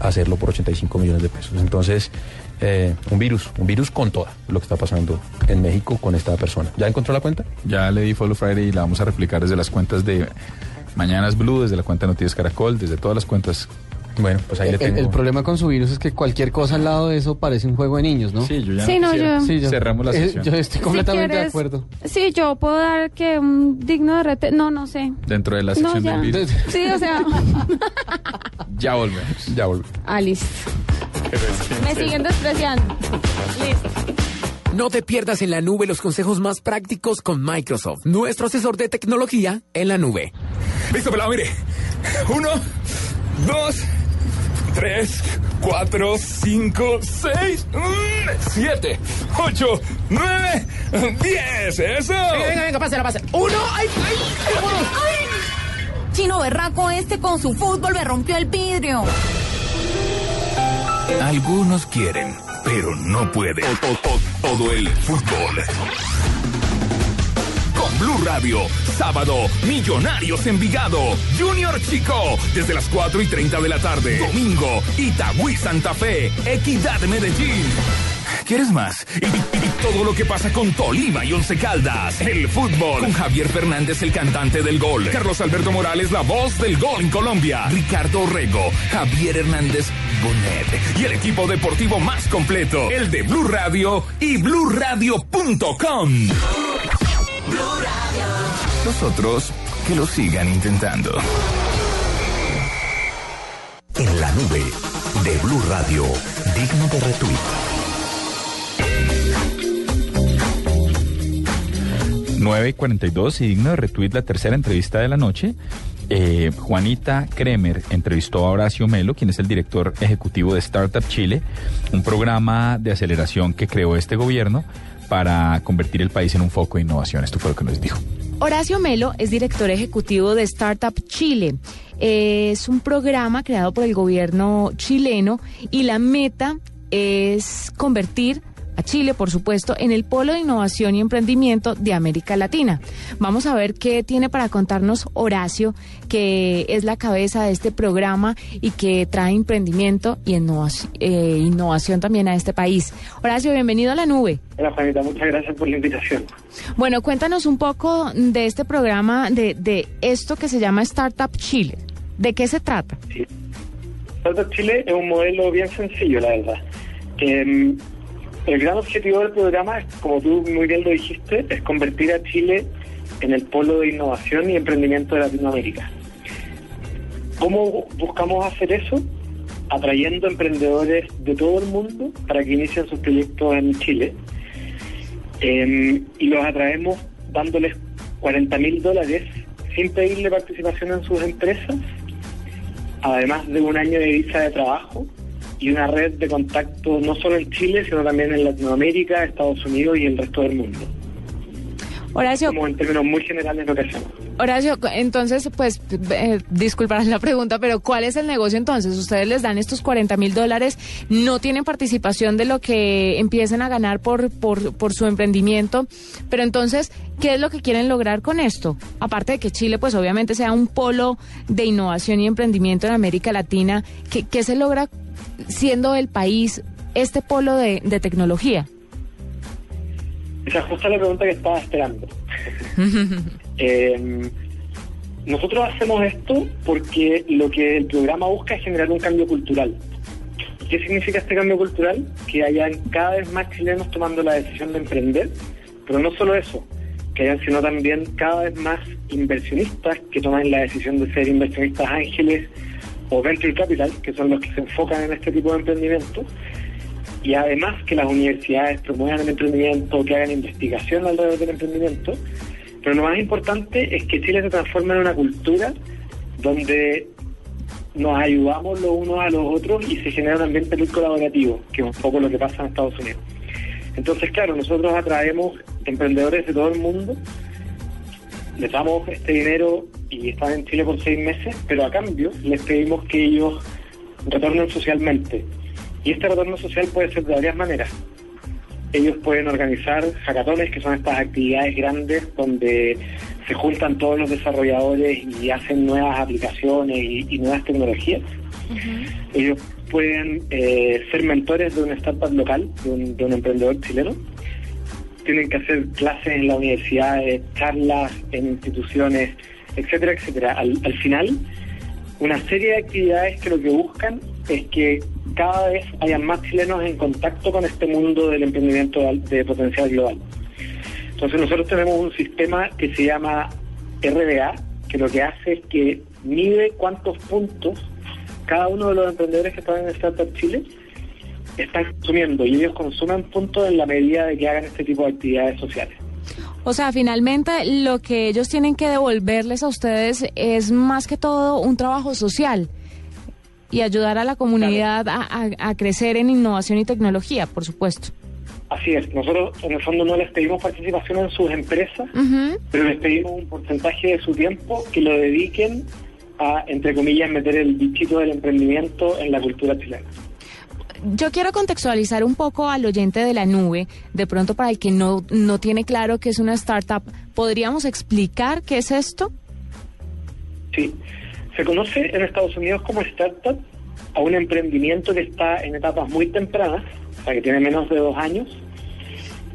hacerlo por 85 millones de pesos. Entonces, eh, un virus, un virus con toda lo que está pasando en México con esta persona. ¿Ya encontró la cuenta? Ya le di follow Friday y la vamos a replicar desde las cuentas de Mañanas Blue, desde la cuenta de Noticias Caracol, desde todas las cuentas. Bueno, pues ahí le tengo. el problema con su virus es que cualquier cosa al lado de eso parece un juego de niños, ¿no? Sí, yo ya Sí, no no, quisiera. yo- Cerramos la Eh, sesión. yo estoy Si completamente de acuerdo. Sí, yo puedo dar que un digno de rete. No, no sé. Dentro de la No, sección ya. del virus. Sí, o sea. Ya volvemos. Ya volvemos. ah, listo. Me siguen despreciando. Listo. No te pierdas en la nube los consejos más prácticos con Microsoft, nuestro asesor de tecnología en la nube. Listo, pelado, mire. Uno, dos, tres, cuatro, cinco, seis, mm, siete, ocho, nueve, diez. ¡Eso! Venga, venga, venga, pásala, pásala. Uno, ay, ay, vámonos. Chino berraco este con su fútbol me rompió el vidrio. Algunos quieren, pero no pueden. O- o- todo el fútbol. Blue Radio, sábado, Millonarios Envigado, Junior Chico, desde las 4 y 30 de la tarde. Domingo, Itagüí Santa Fe, Equidad Medellín. ¿Quieres más? Y, todo lo que pasa con Tolima y Once Caldas. El fútbol. Con Javier Fernández, el cantante del gol. Carlos Alberto Morales, la voz del gol en Colombia. Ricardo Rego, Javier Hernández Bonet. Y el equipo deportivo más completo. El de Blue Radio y BlueRadio.com. Nosotros que lo sigan intentando. En la nube de Blue Radio, digno de retweet. 9 y 42 y digno de retweet la tercera entrevista de la noche. Eh, Juanita Kremer entrevistó a Horacio Melo, quien es el director ejecutivo de Startup Chile, un programa de aceleración que creó este gobierno para convertir el país en un foco de innovación. Esto fue lo que nos dijo. Horacio Melo es director ejecutivo de Startup Chile. Es un programa creado por el gobierno chileno y la meta es convertir a Chile, por supuesto, en el polo de innovación y emprendimiento de América Latina. Vamos a ver qué tiene para contarnos Horacio, que es la cabeza de este programa y que trae emprendimiento y innovación, eh, innovación también a este país. Horacio, bienvenido a la nube. Hola Juanita, muchas gracias por la invitación. Bueno, cuéntanos un poco de este programa, de, de esto que se llama Startup Chile. ¿De qué se trata? Startup Chile es un modelo bien sencillo, la verdad. Eh, el gran objetivo del programa, como tú muy bien lo dijiste, es convertir a Chile en el polo de innovación y emprendimiento de Latinoamérica. ¿Cómo buscamos hacer eso? Atrayendo emprendedores de todo el mundo para que inicien sus proyectos en Chile. Eh, y los atraemos dándoles 40 mil dólares sin pedirle participación en sus empresas, además de un año de visa de trabajo y una red de contacto no solo en Chile, sino también en Latinoamérica, Estados Unidos y el resto del mundo. Horacio, Como en términos muy generales lo que hacemos. Horacio, entonces, pues, eh, disculparás la pregunta, pero ¿cuál es el negocio entonces? Ustedes les dan estos 40 mil dólares, no tienen participación de lo que empiecen a ganar por, por, por su emprendimiento, pero entonces, ¿qué es lo que quieren lograr con esto? Aparte de que Chile, pues, obviamente sea un polo de innovación y emprendimiento en América Latina, ¿qué, qué se logra siendo el país este polo de, de tecnología? Esa es justo la pregunta que estaba esperando. Eh, nosotros hacemos esto porque lo que el programa busca es generar un cambio cultural. ¿Qué significa este cambio cultural? Que hayan cada vez más chilenos tomando la decisión de emprender, pero no solo eso, que hayan, sino también cada vez más inversionistas que toman la decisión de ser inversionistas ángeles o venture capital, que son los que se enfocan en este tipo de emprendimiento, y además que las universidades promuevan el emprendimiento, que hagan investigación alrededor del emprendimiento, pero lo más importante es que Chile se transforme en una cultura donde nos ayudamos los unos a los otros y se genera un ambiente muy colaborativo, que es un poco lo que pasa en Estados Unidos. Entonces, claro, nosotros atraemos emprendedores de todo el mundo, les damos este dinero y están en Chile por seis meses, pero a cambio les pedimos que ellos retornen socialmente. Y este retorno social puede ser de varias maneras. Ellos pueden organizar hackatones, que son estas actividades grandes donde se juntan todos los desarrolladores y hacen nuevas aplicaciones y, y nuevas tecnologías. Ellos pueden eh, ser mentores de una startup local, de un, de un emprendedor chileno. Tienen que hacer clases en la universidad, charlas en instituciones, etcétera, etcétera. Al, al final, una serie de actividades que lo que buscan es que cada vez haya más chilenos en contacto con este mundo del emprendimiento de, de potencial global. Entonces nosotros tenemos un sistema que se llama RBA, que lo que hace es que mide cuántos puntos cada uno de los emprendedores que están en Startup Chile están consumiendo y ellos consumen puntos en la medida de que hagan este tipo de actividades sociales. O sea, finalmente lo que ellos tienen que devolverles a ustedes es más que todo un trabajo social y ayudar a la comunidad a, a- a crecer en innovación y tecnología, por supuesto. Así es, nosotros en el fondo no les pedimos participación en sus empresas, pero les pedimos un porcentaje de su tiempo que lo dediquen a, entre comillas, meter el bichito del emprendimiento en la cultura chilena. Yo quiero contextualizar un poco al oyente de la nube, de pronto para el que no, no tiene claro qué es una startup. ¿Podríamos explicar qué es esto? Sí, se conoce en Estados Unidos como startup a un emprendimiento que está en etapas muy tempranas, o sea, que tiene menos de dos años,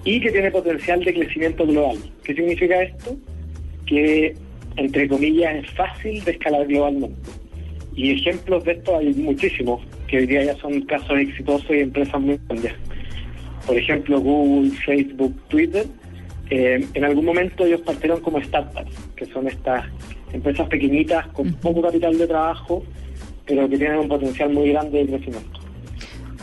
y que tiene potencial de crecimiento global. ¿Qué significa esto? Que, entre comillas, es fácil de escalar globalmente. Y ejemplos de esto hay muchísimos, que hoy día ya son casos exitosos y empresas muy grandes. Por ejemplo, Google, Facebook, Twitter, eh, en algún momento ellos partieron como startups, que son estas empresas pequeñitas con poco capital de trabajo, pero que tienen un potencial muy grande de crecimiento.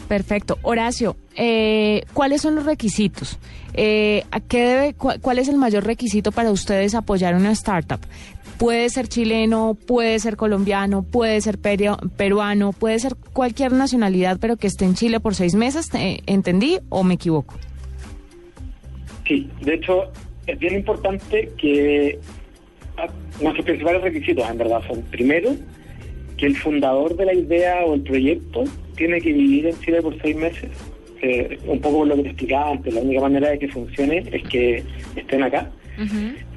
Perfecto. Horacio, eh, ¿cuáles son los requisitos? Eh, ¿a qué debe, cua- ¿Cuál es el mayor requisito para ustedes apoyar una startup? Puede ser chileno, puede ser colombiano, puede ser perio- peruano, puede ser cualquier nacionalidad, pero que esté en Chile por seis meses. eh, ¿Entendí o me equivoco? Sí, de hecho, es bien importante que ah, nuestros principales requisitos, en verdad, son primero que el fundador de la idea o el proyecto tiene que vivir en Chile por seis meses. Eh, un poco por lo que te explicaba antes, la única manera de que funcione es que estén acá.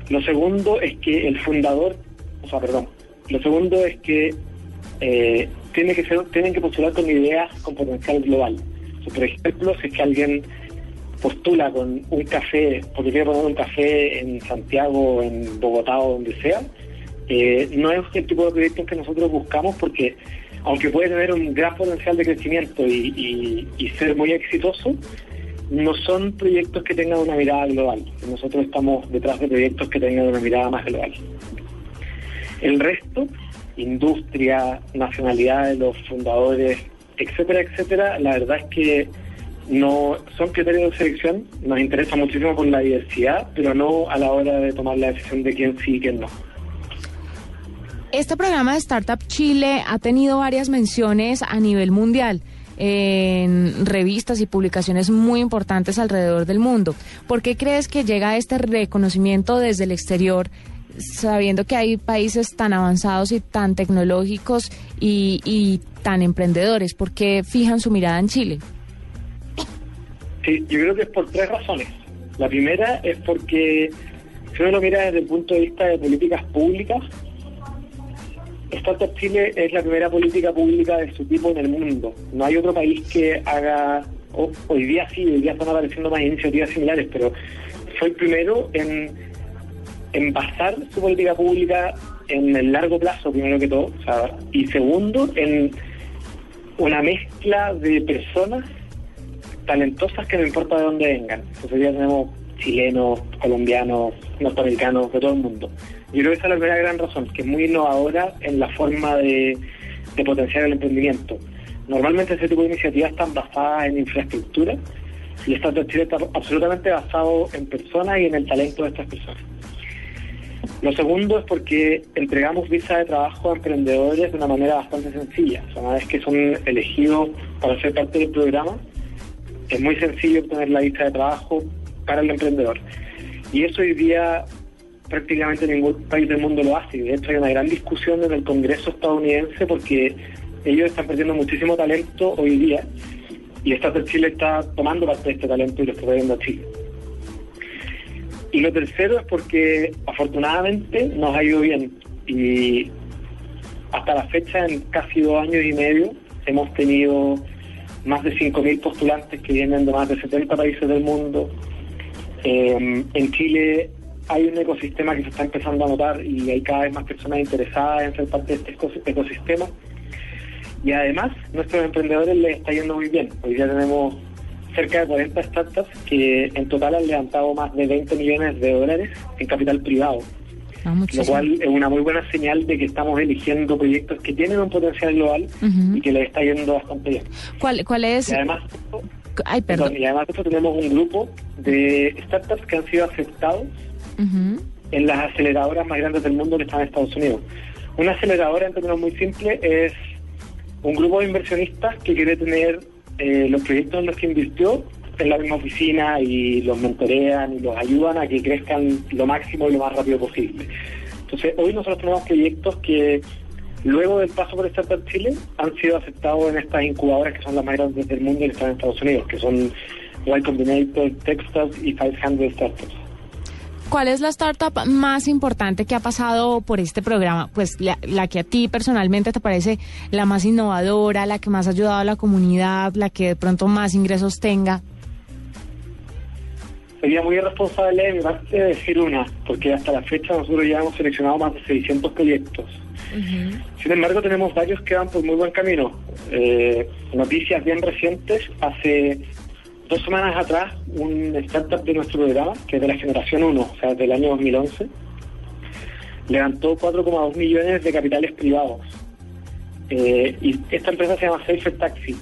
Lo segundo es que el fundador, o sea, perdón, lo segundo es que eh, tienen que postular con ideas con potencial global. Por ejemplo, si es que alguien postula con un café, porque quiere poner un café en Santiago, en Bogotá o donde sea, eh, no es el tipo de proyectos que nosotros buscamos porque aunque puede tener un gran potencial de crecimiento y ser muy exitoso, no son proyectos que tengan una mirada global. Nosotros estamos detrás de proyectos que tengan una mirada más global. El resto, industria, nacionalidad de los fundadores, etcétera, etcétera, la verdad es que no son criterios de selección. Nos interesa muchísimo por la diversidad, pero no a la hora de tomar la decisión de quién sí y quién no. Este programa de Startup Chile ha tenido varias menciones a nivel mundial en revistas y publicaciones muy importantes alrededor del mundo. ¿Por qué crees que llega este reconocimiento desde el exterior, sabiendo que hay países tan avanzados y tan tecnológicos y, tan emprendedores? ¿Por qué fijan su mirada en Chile? Sí, yo creo que es por tres razones. La primera es porque, si uno lo mira desde el punto de vista de políticas públicas, Startup Chile es la primera política pública de su tipo en el mundo. No hay otro país que haga, o- hoy día sí, hoy día están apareciendo más iniciativas similares, pero fue el primero en, en basar su política pública en el largo plazo, primero que todo, o sea, y segundo, en una mezcla de personas talentosas que no importa de dónde vengan. Entonces ya tenemos chilenos, colombianos, norteamericanos, de todo el mundo. Yo creo que esa es la primera gran razón, que es muy innovadora en la forma de, potenciar el emprendimiento. Normalmente ese tipo de iniciativas están basadas en infraestructura y Startup Chile está absolutamente basado en personas y en el talento de estas personas. Lo segundo es porque entregamos visa de trabajo a emprendedores de una manera bastante sencilla. O una vez que son elegidos para ser parte del programa, es muy sencillo obtener la visa de trabajo para el emprendedor. Y eso hoy día prácticamente ningún país del mundo lo hace. De hecho hay una gran discusión en el Congreso estadounidense porque ellos están perdiendo muchísimo talento hoy día y Startup Chile está tomando parte de este talento y lo está trayendo a Chile. Y lo tercero es porque afortunadamente nos ha ido bien y hasta la fecha, en casi dos años y medio, hemos tenido más de 5.000 postulantes que vienen de más de 70 países del mundo. Eh, en Chile hay un ecosistema que se está empezando a notar y hay cada vez más personas interesadas en ser parte de este ecos- ecosistema. Y además, nuestros emprendedores les está yendo muy bien. Hoy día tenemos cerca de 40 startups que en total han levantado más de 20 millones de dólares en capital privado. Ah, Lo cual es una muy buena señal de que estamos eligiendo proyectos que tienen un potencial global y que les está yendo bastante bien. ¿Cuál, cuál es? Y además, Ay, perdón. perdón, y además de eso tenemos un grupo de startups que han sido aceptados en las aceleradoras más grandes del mundo que están en Estados Unidos. Una aceleradora, en términos muy simples, es un grupo de inversionistas que quiere tener eh, los proyectos en los que invirtió en la misma oficina y los mentorean y los ayudan a que crezcan lo máximo y lo más rápido posible. Entonces, hoy nosotros tenemos proyectos que luego del paso por Startup Chile han sido aceptados en estas incubadoras que son las más grandes del mundo y están en Estados Unidos, que son Y Combinator, Techstars y 500 Startups. ¿Cuál es la startup más importante que ha pasado por este programa? Pues la, la que a ti personalmente te parece la más innovadora, la que más ha ayudado a la comunidad, la que de pronto más ingresos tenga. Sería muy irresponsable de mi parte decir una, porque hasta la fecha nosotros ya hemos seleccionado más de 600 proyectos. Sin embargo, tenemos varios que van por muy buen camino. Eh, noticias bien recientes. Hace dos semanas atrás, un startup de nuestro programa, que es de la generación 1, o sea, del año 2011, levantó 4,2 millones de capitales privados. Eh, y esta empresa se llama Safer Taxi,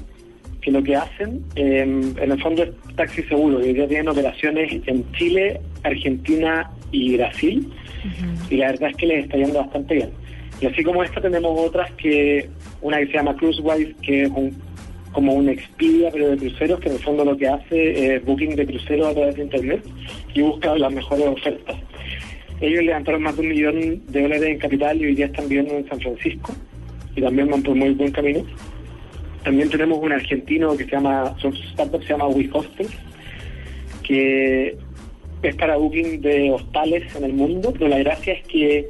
que lo que hacen, eh, en el fondo es taxi seguro, y hoy día tienen operaciones en Chile, Argentina y Brasil, y la verdad es que les está yendo bastante bien. Y así como esta tenemos otras que, una que se llama Cruisewise, que es un, como un Expedia pero de cruceros, que en el fondo lo que hace es booking de cruceros a través de internet y busca las mejores ofertas. Ellos levantaron más de un millón de dólares en capital y hoy día están viviendo en San Francisco y también van por muy buen camino. También tenemos un argentino que se llama, su startup se llama WeHostel, que es para booking de hostales en el mundo, pero la gracia es que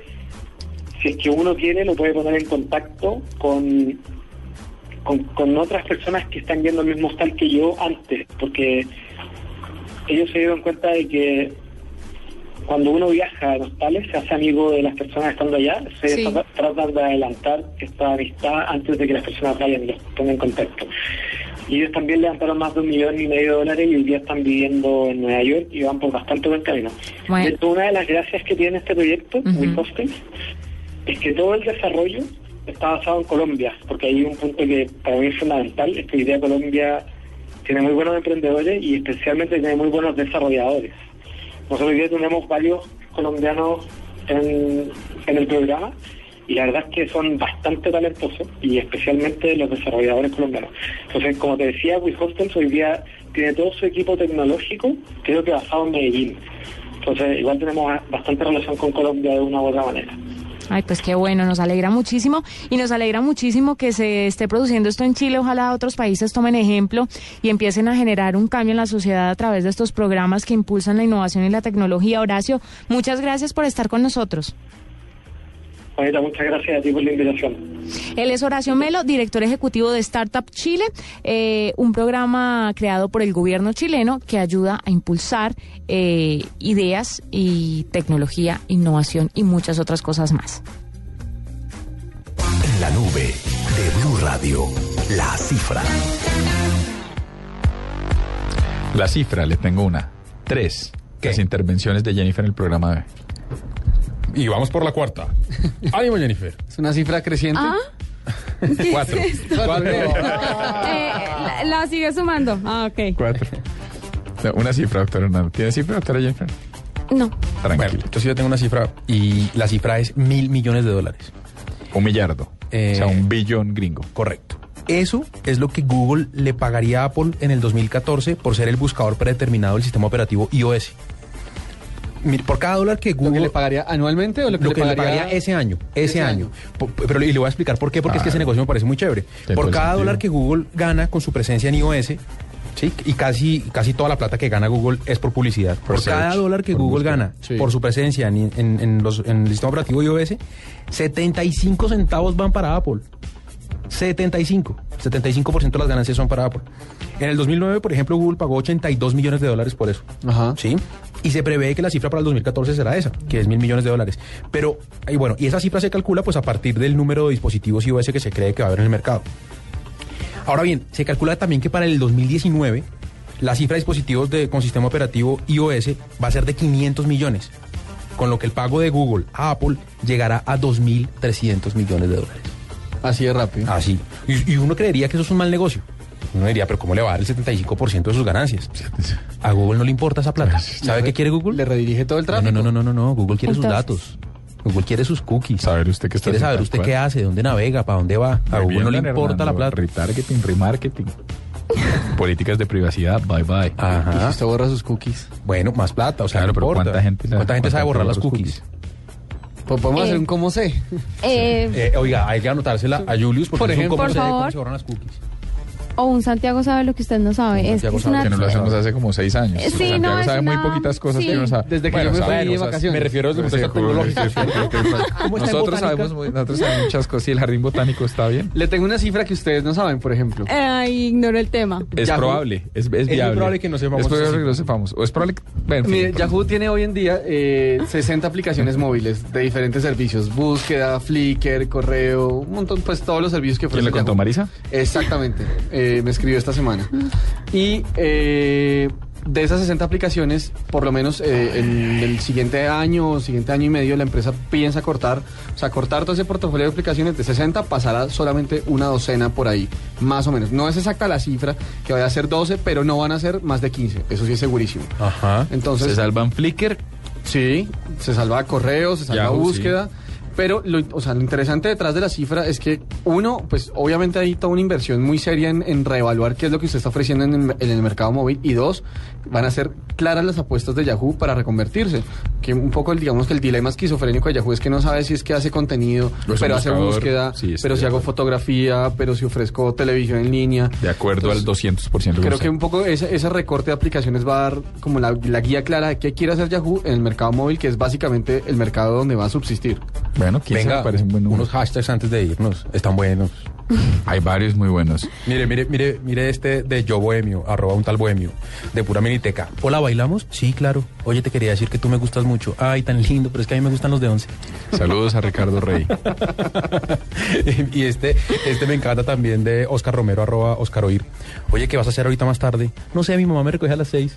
si es que uno quiere lo puede poner en contacto con, con, con otras personas que están yendo al mismo hostal que yo antes, porque ellos se dieron cuenta de que cuando uno viaja a hostales se hace amigo de las personas estando allá, se Sí. trata- tratan de adelantar esta amistad antes de que las personas vayan y los pongan en contacto. Y ellos también levantaron más de un millón y medio de dólares y hoy día están viviendo en Nueva York y van por bastante buen camino. Bueno. Una de las gracias que tiene este proyecto, WeHostel, es que todo el desarrollo está basado en Colombia, porque hay un punto que para mí es fundamental, es que hoy día Colombia tiene muy buenos emprendedores y especialmente tiene muy buenos desarrolladores. Nosotros hoy día tenemos varios colombianos en, el programa y la verdad es que son bastante talentosos y especialmente los desarrolladores colombianos. Entonces, como te decía, WeHostels hoy día tiene todo su equipo tecnológico, creo que basado en Medellín. Entonces, igual tenemos bastante relación con Colombia de una u otra manera. Ay, pues qué bueno, nos alegra muchísimo y nos alegra muchísimo que se esté produciendo esto en Chile. Ojalá otros países tomen ejemplo y empiecen a generar un cambio en la sociedad a través de estos programas que impulsan la innovación y la tecnología. Horacio, muchas gracias por estar con nosotros. Juanita, muchas gracias a ti por la invitación. Él es Horacio Melo, director ejecutivo de Startup Chile, eh, un programa creado por el gobierno chileno que ayuda a impulsar eh, ideas y tecnología, innovación y muchas otras cosas más. En la nube de Blue Radio, la cifra. La cifra, le tengo una. Tres. ¿Qué Las intervenciones de Jennifer en el programa de hoy. Y vamos por la cuarta. Ánimo, Jennifer. Es una cifra creciente. Ah, Cuatro. Cuatro. eh, la, la sigue sumando. Ah, ok. Cuatro. No, una cifra, doctora Hernando. ¿Tiene cifra, doctora Jennifer? No. Tranquilo. Yo sí yo tengo una cifra y la cifra es mil millones de dólares. Un millardo. Eh, o sea, un billón gringo. Correcto. Eso es lo que Google le pagaría a Apple en el 2014 por ser el buscador predeterminado del sistema operativo iOS. Mire, por cada dólar que ¿Lo Google que le pagaría anualmente o lo que, lo le, que le pagaría pagaría ese año, ese, ese año. Pero y le voy a explicar por qué, porque es que ese Claro. negocio me parece muy chévere. Por cada sentido. dólar que Google gana con su presencia en iOS, ¿sí? y casi, casi toda la plata que gana Google es por publicidad. Por, search, cada dólar que Google gana Sí. por su presencia en, en- en los- en el sistema operativo iOS, 75 centavos van para Apple. 75. 75% de las ganancias son para Apple. En el 2009, por ejemplo, Google pagó 82 millones de dólares por eso. Ajá. ¿Sí? Y se prevé que la cifra para el 2014 será esa, que es mil millones de dólares. Pero, y bueno, y esa cifra se calcula pues a partir del número de dispositivos iOS que se cree que va a haber en el mercado. Ahora bien, se calcula también que para el 2019 la cifra de dispositivos de, con sistema operativo iOS va a ser de 500 millones, con lo que el pago de Google a Apple llegará a 2.300 millones de dólares. Así de rápido. Así. Y, y uno creería que eso es un mal negocio. Uno diría, pero ¿cómo le va a dar el 75% de sus ganancias? A Google no le importa esa plata. ¿Sabe qué quiere Google? Le redirige todo el tráfico. no, no, no, no, no. Google quiere sus datos. Google quiere sus cookies. Saber usted qué está Quiere saber usted cual. qué hace, dónde navega, para dónde va. A Google no le importa la plata. Retargeting, remarketing. Políticas de privacidad, bye bye. Y si Ajá. usted borra sus cookies. Bueno, más plata, o sea, Claro, no pero importa. ¿cuánta gente ¿Cuánta gente sabe borrar las cookies? Pues podemos Eh. hacer un cómo sé. Eh, Eh, oiga, hay que anotársela a Julius porque Por es un ejemplo. cómo Por se, cómo favor. se borran las cookies. O un Santiago sabe lo que usted no sabe. Un Es, Santiago es sabe una- Que no lo hacemos hace como seis años. Eh, sí, Santiago no, es sabe muy una- poquitas cosas sí. que uno sabe. Desde que yo me fui de vacaciones. Me refiero. ¿Cómo está en Nosotros sabemos, muy- nosotros sabemos muchas cosas y el jardín botánico está bien. Le tengo una cifra que ustedes no saben, por ejemplo. Ay, ignoro el tema. Es Yahoo. probable, es, es muy viable. probable que no sepamos Es probable que no sepamos. O es probable que... bueno, Mire, Yahoo tiene hoy en día eh, 60 aplicaciones móviles de diferentes servicios. Búsqueda, Flickr, correo, un montón, pues todos los servicios que ofrece ¿Quién le contó. Marisa? Exactamente. Eh, me escribió esta semana. Y eh, de esas 60 aplicaciones, por lo menos eh, en el siguiente año o siguiente año y medio, la empresa piensa cortar, o sea, cortar todo ese portafolio de aplicaciones de 60, pasará solamente una docena por ahí, más o menos. No es exacta la cifra, que vaya a ser 12, pero no van a ser más de 15. Eso sí es segurísimo. Ajá. Entonces, Se salvan Flickr. Sí, se salva correo, se salva Yahoo, búsqueda. Pero lo, o sea, lo interesante detrás de la cifra es que uno, pues obviamente hay toda una inversión muy seria en, en reevaluar qué es lo que usted está ofreciendo en en el mercado móvil. Y dos, van a ser claras las apuestas de Yahoo para reconvertirse. Que un poco, el, digamos que el dilema esquizofrénico de Yahoo es que no sabe si es que hace contenido, pero hace buscador. búsqueda, Sí, pero si hago acuerdo. fotografía, pero si ofrezco televisión en línea. De acuerdo al 200% Creo usted. que un poco ese, ese recorte de aplicaciones va a dar como la, la guía clara de qué quiere hacer Yahoo en el mercado móvil, que es básicamente el mercado donde va a subsistir. Bueno, 15 Venga, parece un buen unos hashtags antes de irnos. Están buenos. Hay varios muy buenos. Mire, mire, mire, mire este de Yo Bohemio, arroba un tal Bohemio, de pura miniteca. Hola, ¿bailamos? Sí, claro. Oye, te quería decir que tú me gustas mucho. Ay, tan lindo, pero es que a mí me gustan los de once. Saludos a Ricardo Rey. y este, este me encanta también de Oscar Romero, arroba Oscar Oír. Oye, ¿qué vas a hacer ahorita más tarde? No sé, mi mamá me recoge a las seis.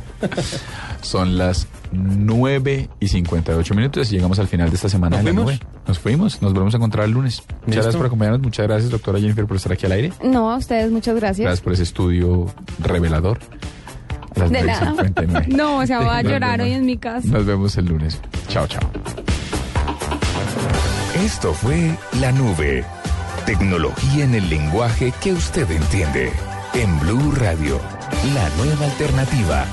Son las 9 y 58 minutos y llegamos al final de esta semana. ¿Nos de la fuimos? nube. Nos fuimos. Nos volvemos a encontrar el lunes. Muchas ¿Listo? gracias por acompañarnos. Muchas gracias, doctora Jennifer, por estar aquí al aire. No, a ustedes muchas gracias. Gracias por ese estudio revelador. A las De 9 y nada. 59. No, o sea, voy a llorar vemos. hoy en mi casa. Nos vemos el lunes. Chao, chao. Esto fue La Nube. Tecnología en el lenguaje que usted entiende. En Blue Radio, la nueva alternativa.